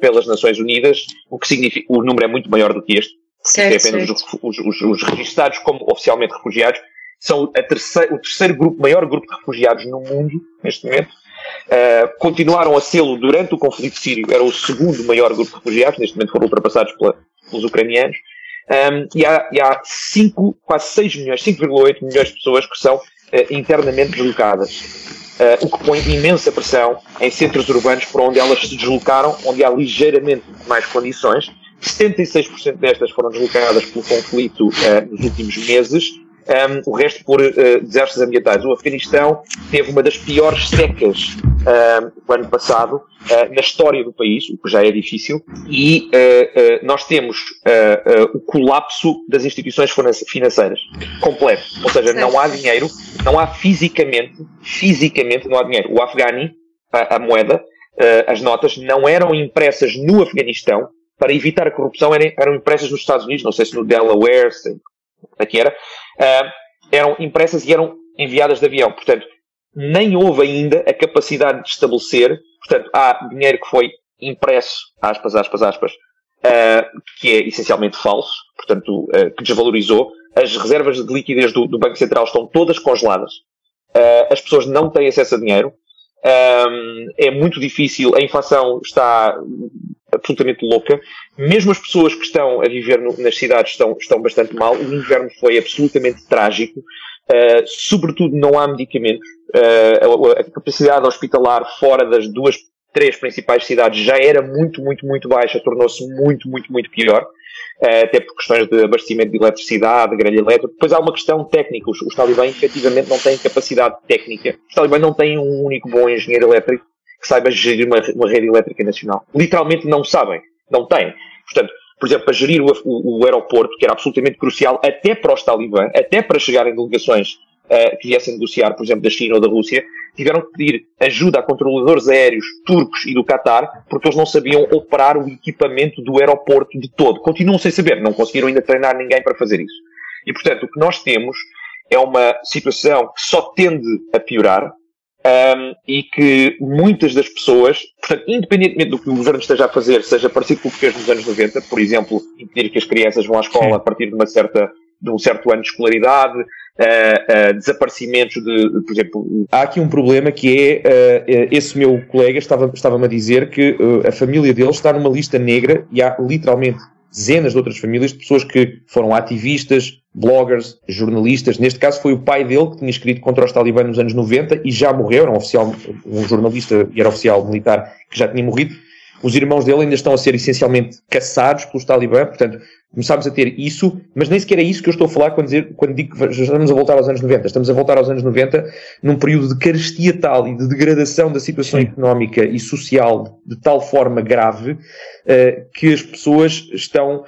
E: pelas Nações Unidas, o que significa, o número é muito maior do que este, certo, é apenas os, os, os, os, registados como oficialmente refugiados, são terceira, o terceiro grupo, maior grupo de refugiados no mundo, neste momento. continuaram a sê-lo durante o conflito sírio, era o segundo maior grupo de refugiados, neste momento foram ultrapassados pela, pelos ucranianos. Um, e há, e há 5, quase 6 milhões, 5,8 milhões de pessoas que são uh, internamente deslocadas. Uh, o que põe imensa pressão em centros urbanos por onde elas se deslocaram, onde há ligeiramente mais condições. 76% destas foram deslocadas pelo conflito uh, nos últimos meses um, o resto por uh, desastres ambientais. O Afeganistão teve uma das piores secas no ano passado uh, na história do país, o que já é difícil, e uh, nós temos o colapso das instituições financeiras completo. Ou seja, não há dinheiro, não há fisicamente, fisicamente não há dinheiro. O Afghani, a, a moeda, as notas, não eram impressas no Afeganistão para evitar a corrupção, eram, eram impressas nos Estados Unidos, não sei se no Delaware, se aqui era, uh, eram impressas e eram enviadas de avião. Portanto, nem houve ainda a capacidade de estabelecer, portanto, há dinheiro que foi impresso, aspas, aspas, aspas, uh, que é essencialmente falso, portanto, uh, que desvalorizou. As reservas de liquidez do, do Banco Central estão todas congeladas. Uh, as pessoas não têm acesso a dinheiro. Um, é muito difícil, a inflação está absolutamente louca. Mesmo as pessoas que estão a viver no, nas cidades estão, estão bastante mal. O inverno foi absolutamente trágico. Uh, sobretudo não há medicamentos. Uh, a, a, capacidade hospitalar fora das duas três principais cidades já era muito, muito, muito baixa, tornou-se muito, muito, muito pior. Uh, até por questões de abastecimento de eletricidade, de grelha elétrica. Depois há uma questão técnica. Os, os talibãs efetivamente não têm capacidade técnica. Os talibãs não têm um único bom engenheiro elétrico que saiba gerir uma, uma rede elétrica nacional. Literalmente não sabem. Não têm. Portanto, por exemplo, para gerir o, o, o, aeroporto, que era absolutamente crucial até para os talibãs, até para chegarem delegações uh, que viessem negociar, por exemplo, da China ou da Rússia, tiveram que pedir ajuda a controladores aéreos turcos e do Qatar, porque eles não sabiam operar o equipamento do aeroporto de todo. Continuam sem saber, não conseguiram ainda treinar ninguém para fazer isso. E, portanto, o que nós temos é uma situação que só tende a piorar, um, e que muitas das pessoas, portanto, independentemente do que o governo esteja a fazer, seja parecido com o que fez nos anos 90, por exemplo, impedir que as crianças vão à escola Sim. a partir de uma certa de um certo ano de escolaridade, uh, uh, desaparecimentos de, por exemplo. Há aqui um problema que é, uh, esse meu colega estava-me estava a dizer que a família dele está numa lista negra e há literalmente dezenas de outras famílias de pessoas que foram ativistas, bloggers, jornalistas. Neste caso foi o pai dele que tinha escrito contra os talibãs nos anos 90 e já morreu, era um oficial, um jornalista e era oficial militar que já tinha morrido. Os irmãos dele ainda estão a ser essencialmente caçados pelos talibãs, portanto, começámos a ter isso, mas nem sequer é isso que eu estou a falar quando, dizer, quando digo que estamos a voltar aos anos 90. Estamos a voltar aos anos 90 num período de carestia tal e de degradação da situação Sim. económica e social de tal forma grave uh, que as pessoas estão.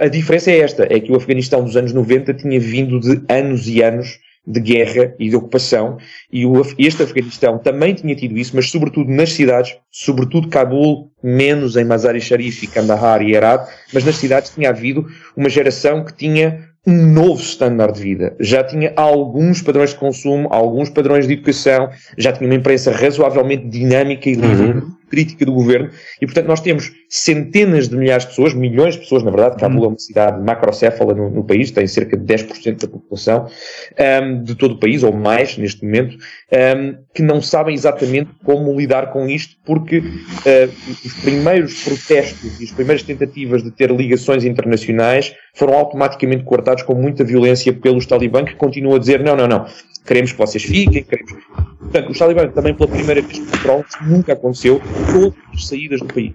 E: A diferença é esta: é que o Afeganistão dos anos 90 tinha vindo de anos e anos de guerra e de ocupação, e o, este Afeganistão também tinha tido isso, mas sobretudo nas cidades, sobretudo Cabul, menos em Mazar-e-Sharif, Kandahar e Herat, mas nas cidades tinha havido uma geração que tinha um novo standard de vida. Já tinha alguns padrões de consumo, alguns padrões de educação, já tinha uma imprensa razoavelmente dinâmica e livre. Uhum crítica do governo, e portanto nós temos centenas de milhares de pessoas, milhões de pessoas, na verdade, Cabul é uma cidade macrocéfala no, no país, tem cerca de 10% da população um, de todo o país, ou mais neste momento, um, que não sabem exatamente como lidar com isto, porque uh, os primeiros protestos e as primeiras tentativas de ter ligações internacionais foram automaticamente cortados com muita violência pelos talibãs, que continuam a dizer não, não, não, queremos que vocês fiquem, queremos. Portanto, os talibãs também pela primeira vez controlam, nunca aconteceu, todas as saídas do país.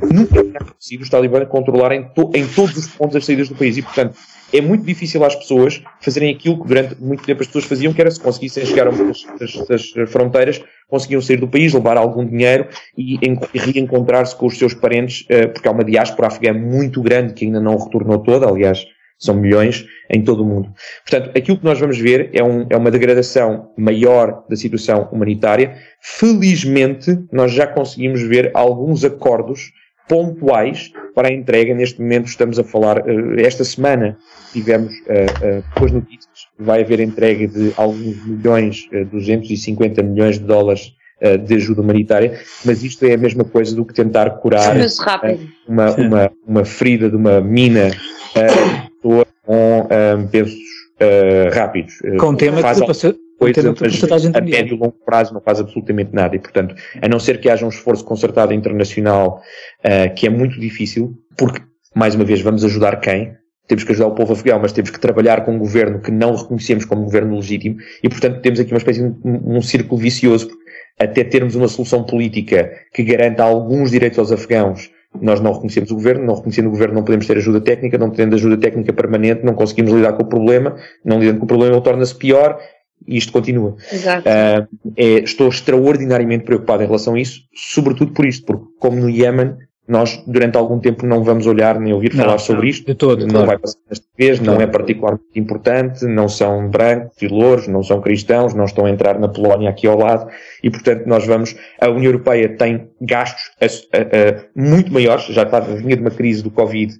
E: Nunca tinha acontecido os talibãs controlarem to em todos os pontos as saídas do país e, portanto, é muito difícil às pessoas fazerem aquilo que durante muito tempo as pessoas faziam, que era se conseguissem chegar a das, das fronteiras, conseguiam sair do país, levar algum dinheiro e, e reencontrar-se com os seus parentes, uh, porque há uma diáspora afegã muito grande que ainda não retornou toda, aliás, são milhões em todo o mundo. Portanto, aquilo que nós vamos ver é, um, é uma degradação maior da situação humanitária. Felizmente, nós já conseguimos ver alguns acordos pontuais para a entrega. Neste momento estamos a falar, uh, esta semana tivemos uh, com as notícias, vai haver entrega de alguns milhões, uh, 250 milhões de dólares de ajuda humanitária, mas isto é a mesma coisa do que tentar curar uma, uma, uma ferida de uma mina com um, pensos uh, rápidos.
C: Com tema faz que
E: coisa, mas a médio e longo prazo não faz absolutamente nada. E, portanto, a não ser que haja um esforço concertado internacional, uh, que é muito difícil, porque, mais uma vez, vamos ajudar quem? Temos que ajudar o povo afegão, mas temos que trabalhar com um governo que não reconhecemos como governo legítimo e, portanto, temos aqui uma espécie de um, um círculo vicioso. Até termos uma solução política que garanta alguns direitos aos afegãos, nós não reconhecemos o governo, não reconhecendo o governo não podemos ter ajuda técnica, não tendo ajuda técnica permanente, não conseguimos lidar com o problema, não lidando com o problema ele torna-se pior e isto continua.
B: Uh,
E: é, estou extraordinariamente preocupado em relação a isso, sobretudo por isto, porque como no Iémen, nós durante algum tempo não vamos olhar nem ouvir não, falar sobre isto.
C: De todo,
E: não
C: claro.
E: vai passar desta vez, não é particularmente importante, não são brancos e louros, não são cristãos, não estão a entrar na Polónia aqui ao lado e portanto nós vamos, a União Europeia tem gastos a, a, a, muito maiores, já estava, vinha de uma crise do Covid,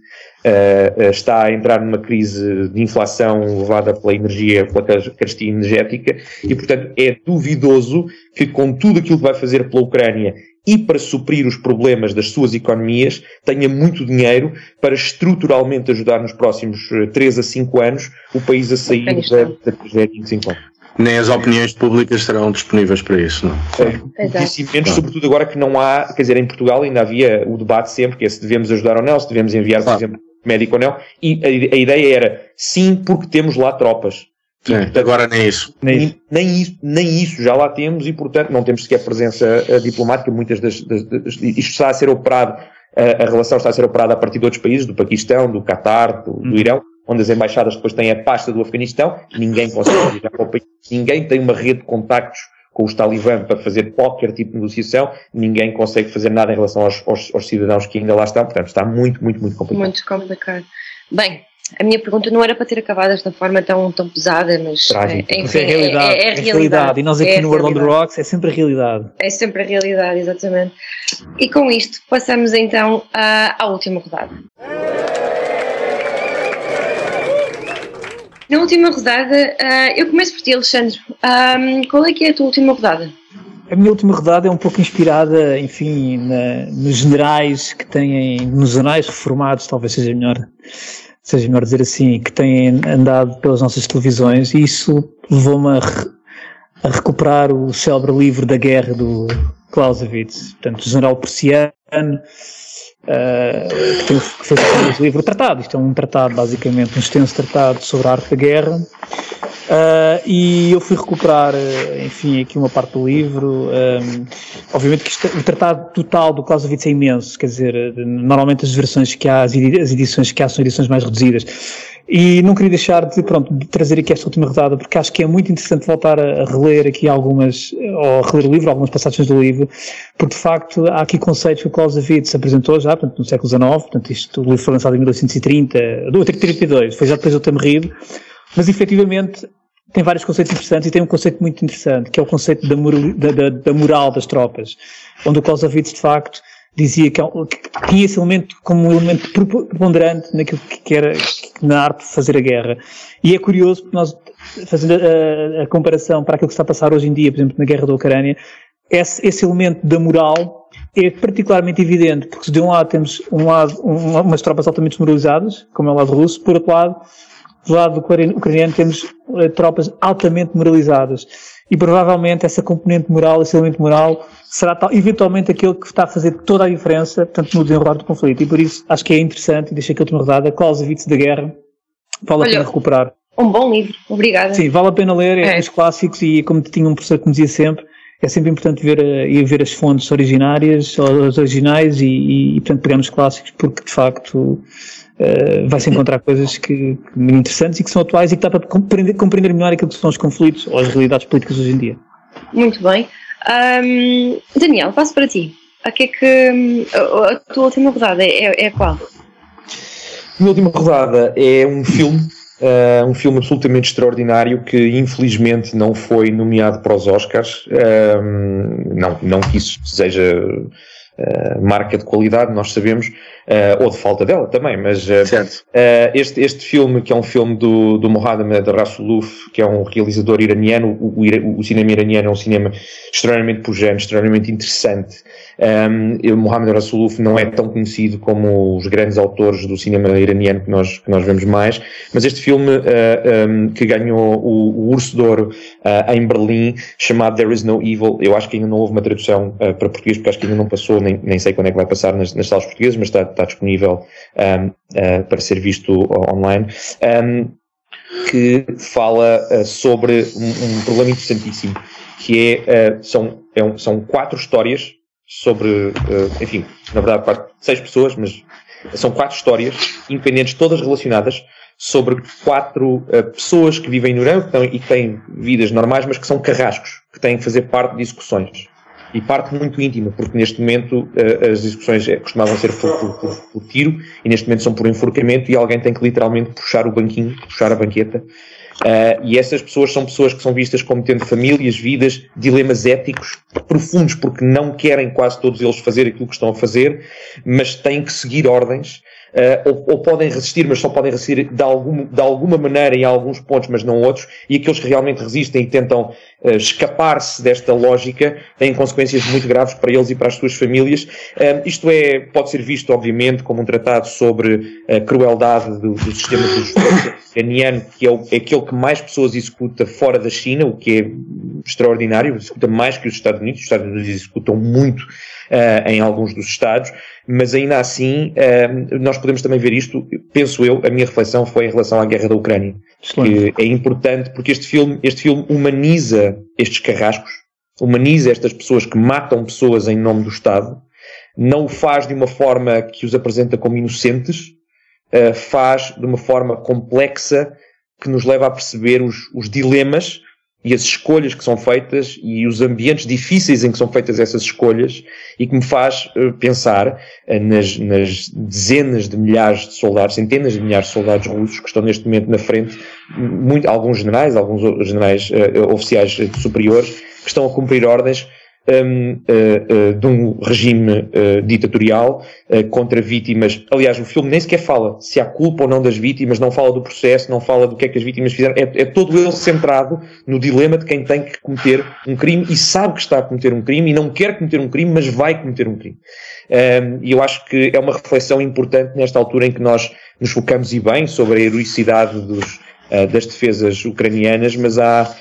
E: está a entrar numa crise de inflação levada pela energia, pela carestia energética e portanto é duvidoso que com tudo aquilo que vai fazer pela Ucrânia e para suprir os problemas das suas economias, tenha muito dinheiro para estruturalmente ajudar nos próximos 3 eh, a 5 anos o país a sair da tragédia de 5 anos.
D: Nem as opiniões públicas estarão disponíveis para isso, não
E: é? menos, sobretudo agora que não há, quer dizer, em Portugal ainda havia o debate sempre, que é se devemos ajudar ou não, se devemos enviar, por exemplo, médico ou não, e a, a ideia era sim, porque temos lá tropas.
D: É, agora nem isso.
E: Nem isso. Nem, isso. nem isso já lá temos e, portanto, não temos sequer presença uh, diplomática. Muitas das, das, das, Isto está a ser operado, uh, a relação está a ser operada a partir de outros países, do Paquistão, do Catar, do, do hum. Irão, onde as embaixadas depois têm a pasta do Afeganistão. Ninguém consegue viajar para o país. Ninguém tem uma rede de contactos com os talibãs para fazer qualquer tipo de negociação, ninguém consegue fazer nada em relação aos, aos, aos, cidadãos que ainda lá estão, portanto está muito, muito, muito complicado.
B: Muito complicado. Bem, a minha pergunta não era para ter acabado desta forma tão, tão pesada, mas
C: Trágico. É, enfim, é, realidade, é, é, é, realidade. realidade. E nós aqui é no World on the Rocks é sempre a realidade.
B: É sempre a realidade, exatamente. E com isto passamos então à, à última rodada. Na última rodada, uh, eu começo por ti, Alexandre. Um, qual é que é a tua última rodada?
C: A minha última rodada é um pouco inspirada, enfim, na, nos generais que têm, nos anais reformados, talvez seja melhor seja melhor dizer assim, que têm andado pelas nossas televisões, e isso levou-me a, a, recuperar o célebre livro da guerra do Clausewitz, portanto, o general prussiano, uh, que, tem, que fez o livro tratado, isto é um tratado, basicamente, um extenso tratado sobre a arte da guerra, Uh, e eu fui recuperar, uh, enfim, aqui uma parte do livro. Um, obviamente que o tratado total do Clausewitz é imenso, quer dizer, normalmente as versões que há, as edições que há são edições mais reduzidas. E não queria deixar de, pronto, de trazer aqui esta última rodada, porque acho que é muito interessante voltar a, a reler aqui algumas, ou reler o livro, algumas passagens do livro, porque de facto há aqui conceitos que o Clausewitz apresentou já, portanto, no século XIX, portanto, isto, o livro foi lançado em 1930, 32, foi já depois do ter morrido, mas efetivamente tem vários conceitos interessantes e tem um conceito muito interessante, que é o conceito da moral, da, da, da moral das tropas, onde o Clausewitz de facto dizia que, que tinha esse elemento como um elemento preponderante naquilo que era na arte de fazer a guerra. E é curioso porque nós, fazendo a, a, comparação para aquilo que está a passar hoje em dia, por exemplo, na guerra da Ucrânia, esse, esse elemento da moral é particularmente evidente, porque de um lado temos um lado, um, umas tropas altamente desmoralizadas, como é o lado russo, por outro lado do lado ucraniano temos uh, tropas altamente moralizadas. E provavelmente essa componente moral, esse elemento moral, será tal, eventualmente aquele que está a fazer toda a diferença, portanto, no desenrolar do conflito. E por isso acho que é interessante, e deixei aqui a última rodada, Clausewitz da Guerra, vale Olha, a pena recuperar.
B: Um bom livro, obrigada.
C: Sim, vale a pena ler, é, é. os clássicos, e como tinha um professor que me dizia sempre, é sempre importante ver, uh, ir ver as fontes originárias, as originais, e, e, e portanto, pegar nos clássicos, porque de facto uh, vai-se encontrar coisas que, que, interessantes e que são atuais e que dá para compreender, compreender melhor aquilo que são os conflitos ou as realidades políticas hoje em dia.
B: Muito bem. Um, Daniel, passo para ti. A que é que a, tua última rodada é, é qual? A
E: minha última rodada é um filme, uh, um filme absolutamente extraordinário que infelizmente não foi nomeado para os Oscars. Um, não, não que isso seja uh, marca de qualidade, nós sabemos, uh, ou de falta dela também, mas uh, este, este filme, que é um filme do, do Mohammad Rasuluf, que é um realizador iraniano, o, o, o cinema iraniano é um cinema extremamente pujante, extremamente interessante. Um, o Mohammad Rasuluf não é tão conhecido como os grandes autores do cinema iraniano que nós, que nós vemos mais, mas este filme um, que ganhou o, o Urso de Ouro em Berlim, chamado There Is No Evil, eu acho que ainda não houve uma tradução para português, porque acho que ainda não passou, nem, nem sei quando é que vai passar nas, nas salas portuguesas, mas está, está disponível um, uh, para ser visto online, que fala uh, sobre um, um, problema interessantíssimo, que é, uh, são, é um, são quatro histórias sobre, enfim, na verdade, seis pessoas, mas são quatro histórias independentes, todas relacionadas, sobre quatro pessoas que vivem no Irã e que têm vidas normais, mas que são carrascos, que têm que fazer parte de execuções e parte muito íntima, porque neste momento uh, as é, costumavam ser por, por, por, por, tiro e neste momento são por enforcamento e alguém tem que literalmente puxar o banquinho, puxar a banqueta. Uh, e essas pessoas são pessoas que são vistas como tendo famílias, vidas, dilemas éticos profundos, porque não querem quase todos eles fazer aquilo que estão a fazer, mas têm que seguir ordens uh, ou, ou, podem resistir, mas só podem resistir de, algum, de alguma maneira em alguns pontos, mas não outros, e aqueles que realmente resistem e tentam uh, escapar-se desta lógica têm consequências muito graves para eles e para as suas famílias. Uh, isto é, pode ser visto, obviamente, como um tratado sobre a crueldade do, do sistema de justiça iraniano, que é, o, é aquele que mais pessoas executa fora da China, o que é extraordinário, executa mais que os Estados Unidos, os Estados Unidos executam muito em alguns dos Estados, mas ainda assim uh, nós podemos também ver isto, penso eu, a minha reflexão foi em relação à guerra da Ucrânia, que é importante porque este filme, este filme humaniza estes carrascos, humaniza estas pessoas que matam pessoas em nome do Estado, não o faz de uma forma que os apresenta como inocentes, uh, faz de uma forma complexa que nos leva a perceber os, os dilemas e as escolhas que são feitas e os ambientes difíceis em que são feitas essas escolhas e que me faz uh, pensar uh, nas, nas, dezenas de milhares de soldados, centenas de milhares de soldados russos que estão neste momento na frente, muito, alguns generais, alguns generais uh, oficiais superiores, que estão a cumprir ordens um, uh, uh, de um regime uh, ditatorial contra vítimas. Aliás, o filme nem sequer fala se há culpa ou não das vítimas, não fala do processo, não fala do que é que as vítimas fizeram. É, é todo ele centrado no dilema de quem tem que cometer um crime e sabe que está a cometer um crime e não quer cometer um crime, mas vai cometer um crime. Um, e eu acho que é uma reflexão importante nesta altura em que nós nos focamos e bem sobre a heroicidade dos, das defesas ucranianas, mas há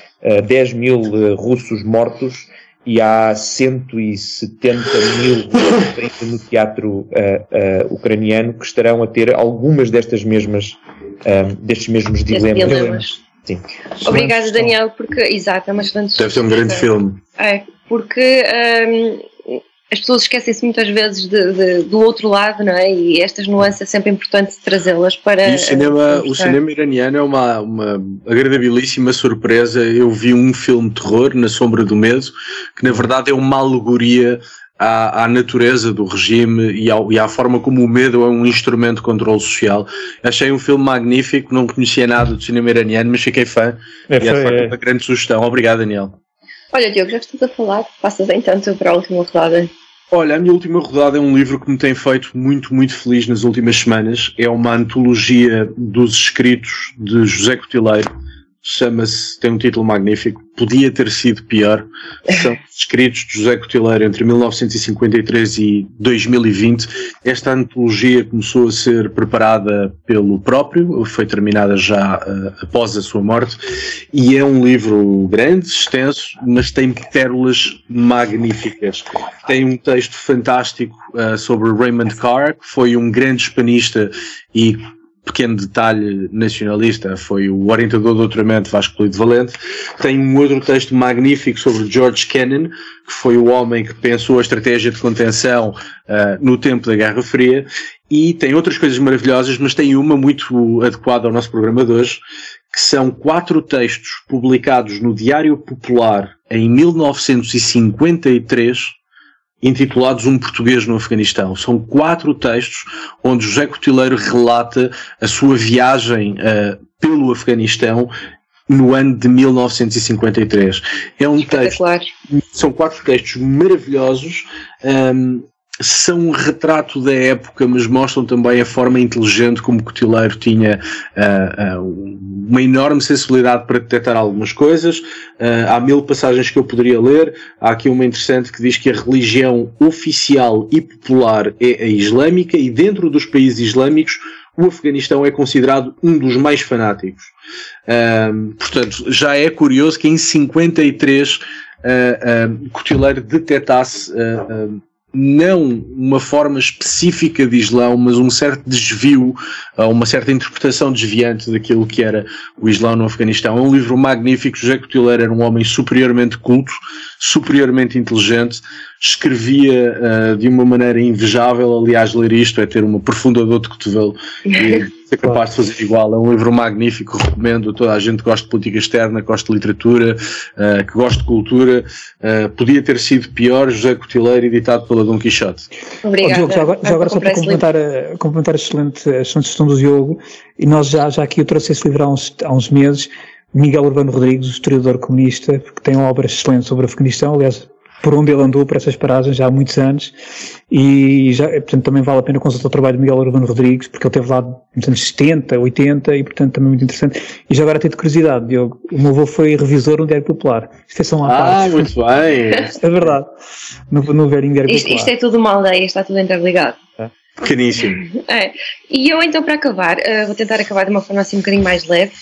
E: 10 mil russos mortos e há 170 mil <laughs> no teatro uh, uh, ucraniano que estarão a ter algumas destas mesmas, uh, destes mesmos dilemas. dilemas.
B: Sim. Obrigada, Daniel, porque, exato, é uma excelente
D: Deve ser um grande filme.
B: É, porque um, as pessoas esquecem-se muitas vezes de, de, do outro lado, não é? E estas nuances é sempre importante trazê-las para.
D: E o cinema, o cinema iraniano é uma, uma agradabilíssima surpresa. Eu vi um filme de terror, Na Sombra do Medo, que na verdade é uma alegoria à, à, natureza do regime e, ao, e, à forma como o medo é um instrumento de controle social. Achei um filme magnífico, não conhecia nada do cinema iraniano, mas fiquei fã. É, e é, é uma grande sugestão. Obrigado, Daniel.
B: Olha, Diogo, já estás a falar, passas então para a última rodada.
D: Olha, a minha última rodada é um livro que me tem feito muito, muito feliz nas últimas semanas. É uma antologia dos escritos de José Cotileiro chama-se, tem um título magnífico, Podia Ter Sido Pior. São <laughs> escritos de José Cotileiro entre 1953 e 2020. Esta antologia começou a ser preparada pelo próprio, foi terminada já uh, após a sua morte, e é um livro grande, extenso, mas tem pérolas magníficas. Tem um texto fantástico uh, sobre Raymond Carr, que foi um grande hispanista e pequeno detalhe nacionalista foi o orientador do doutoramento Vasco Polido Valente. Tem um outro texto magnífico sobre George Kennan, que foi o homem que pensou a estratégia de contenção uh, no tempo da Guerra Fria. E tem outras coisas maravilhosas, mas tem uma muito adequada ao nosso programa de hoje, que são quatro textos publicados no Diário Popular em 1953 intitulados Um Português no Afeganistão. São quatro textos onde José Cotileiro relata a sua viagem uh, pelo Afeganistão no ano de 1953. É um texto, são quatro textos maravilhosos. Um, ehm, são um retrato da época, mas mostram também a forma inteligente como Cotileiro tinha uh, uh, uma enorme sensibilidade para detectar algumas coisas. Uh, há mil passagens que eu poderia ler. Há aqui uma interessante que diz que a religião oficial e popular é a islâmica e dentro dos países islâmicos o Afeganistão é considerado um dos mais fanáticos. portanto, já é curioso que em 53 uh, Cotileiro detectasse não uma forma específica de Islão, mas um certo desvio, uma certa interpretação desviante daquilo que era o Islão no Afeganistão. É um livro magnífico. José Cotileiro era um homem superiormente culto, superiormente inteligente, escrevia uh, de uma maneira invejável. Aliás, ler isto é ter uma profunda dor de cotovelo e <laughs> ser capaz de fazer igual. É um livro magnífico, recomendo a toda a gente que gosta de política externa, que gosta de literatura, uh, que gosta de cultura. Uh, podia ter sido pior, José Cotileiro, editado pela Dom Quixote.
C: Obrigada. Oh, Diogo, já agora, já agora só para complementar, a, complementar a excelente, a excelente gestão do Diogo, e nós já, já aqui eu trouxe esse livro há uns, há uns meses, Miguel Urbano Rodrigues, historiador comunista, que tem obras excelentes sobre o Afeganistão, aliás, por onde ele andou por essas paragens já há muitos anos. E já, portanto também vale a pena consultar o trabalho de Miguel Urbano Rodrigues porque ele esteve lá nos anos 70, 80 e portanto também muito interessante. E já agora tenho curiosidade Diogo, o meu avô foi revisor no Diário Popular. Isto é só uma
D: ah, parte muito bem. <laughs>
C: É verdade. No, no Diário Popular.
B: isto, isto é tudo uma aldeia, está tudo interligado.
D: É. Pequeníssimo.
B: É. E eu então para acabar, uh, vou tentar acabar de uma forma assim um bocadinho mais leve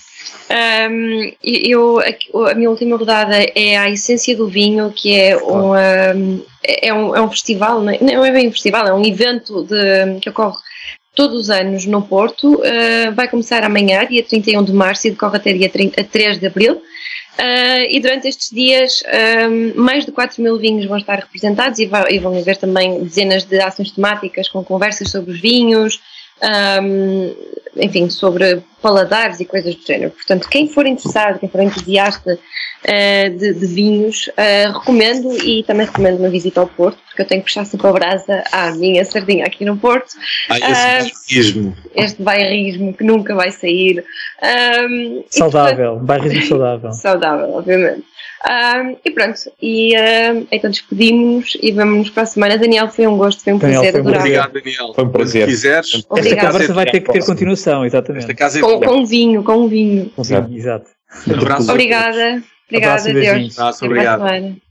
B: um, eu, a, a, minha última rodada é a essência do vinho, que é um, é um, é um festival, não é, não é bem um festival, é um evento de, que ocorre todos os anos no Porto. Uh, vai começar amanhã, dia 31 de março, e decorre até dia 30, 3 de abril. Uh, e durante estes dias, um, mais de 4 mil vinhos vão estar representados e, vai, e, vão haver também dezenas de ações temáticas com conversas sobre os vinhos, um, enfim, sobre paladares e coisas do género. Portanto, quem for interessado, quem for entusiasta uh, de, de, vinhos, uh, recomendo e também recomendo uma visita ao Porto, porque eu tenho que puxar sempre a brasa à minha sardinha aqui no Porto.
D: Ah, esse uh, bairrismo.
B: Este bairrismo que nunca vai sair.
C: Um, saudável, portanto, bairrismo saudável. <laughs>
B: saudável, obviamente. Um, e pronto, e um, então despedimos e vamos para a semana. Daniel, foi um gosto, foi um Daniel, prazer.
D: Foi um Obrigado, Daniel.
F: Foi um prazer.
D: Se quiseres,
C: esta conversa vai ter que ter continuação, exatamente. Esta
B: casa é com, com vinho, com vinho.
C: Sim, exato.
B: Um abraço. Obrigada. Obrigada,
C: Abraço,
B: Deus.
D: Abraço, obrigado.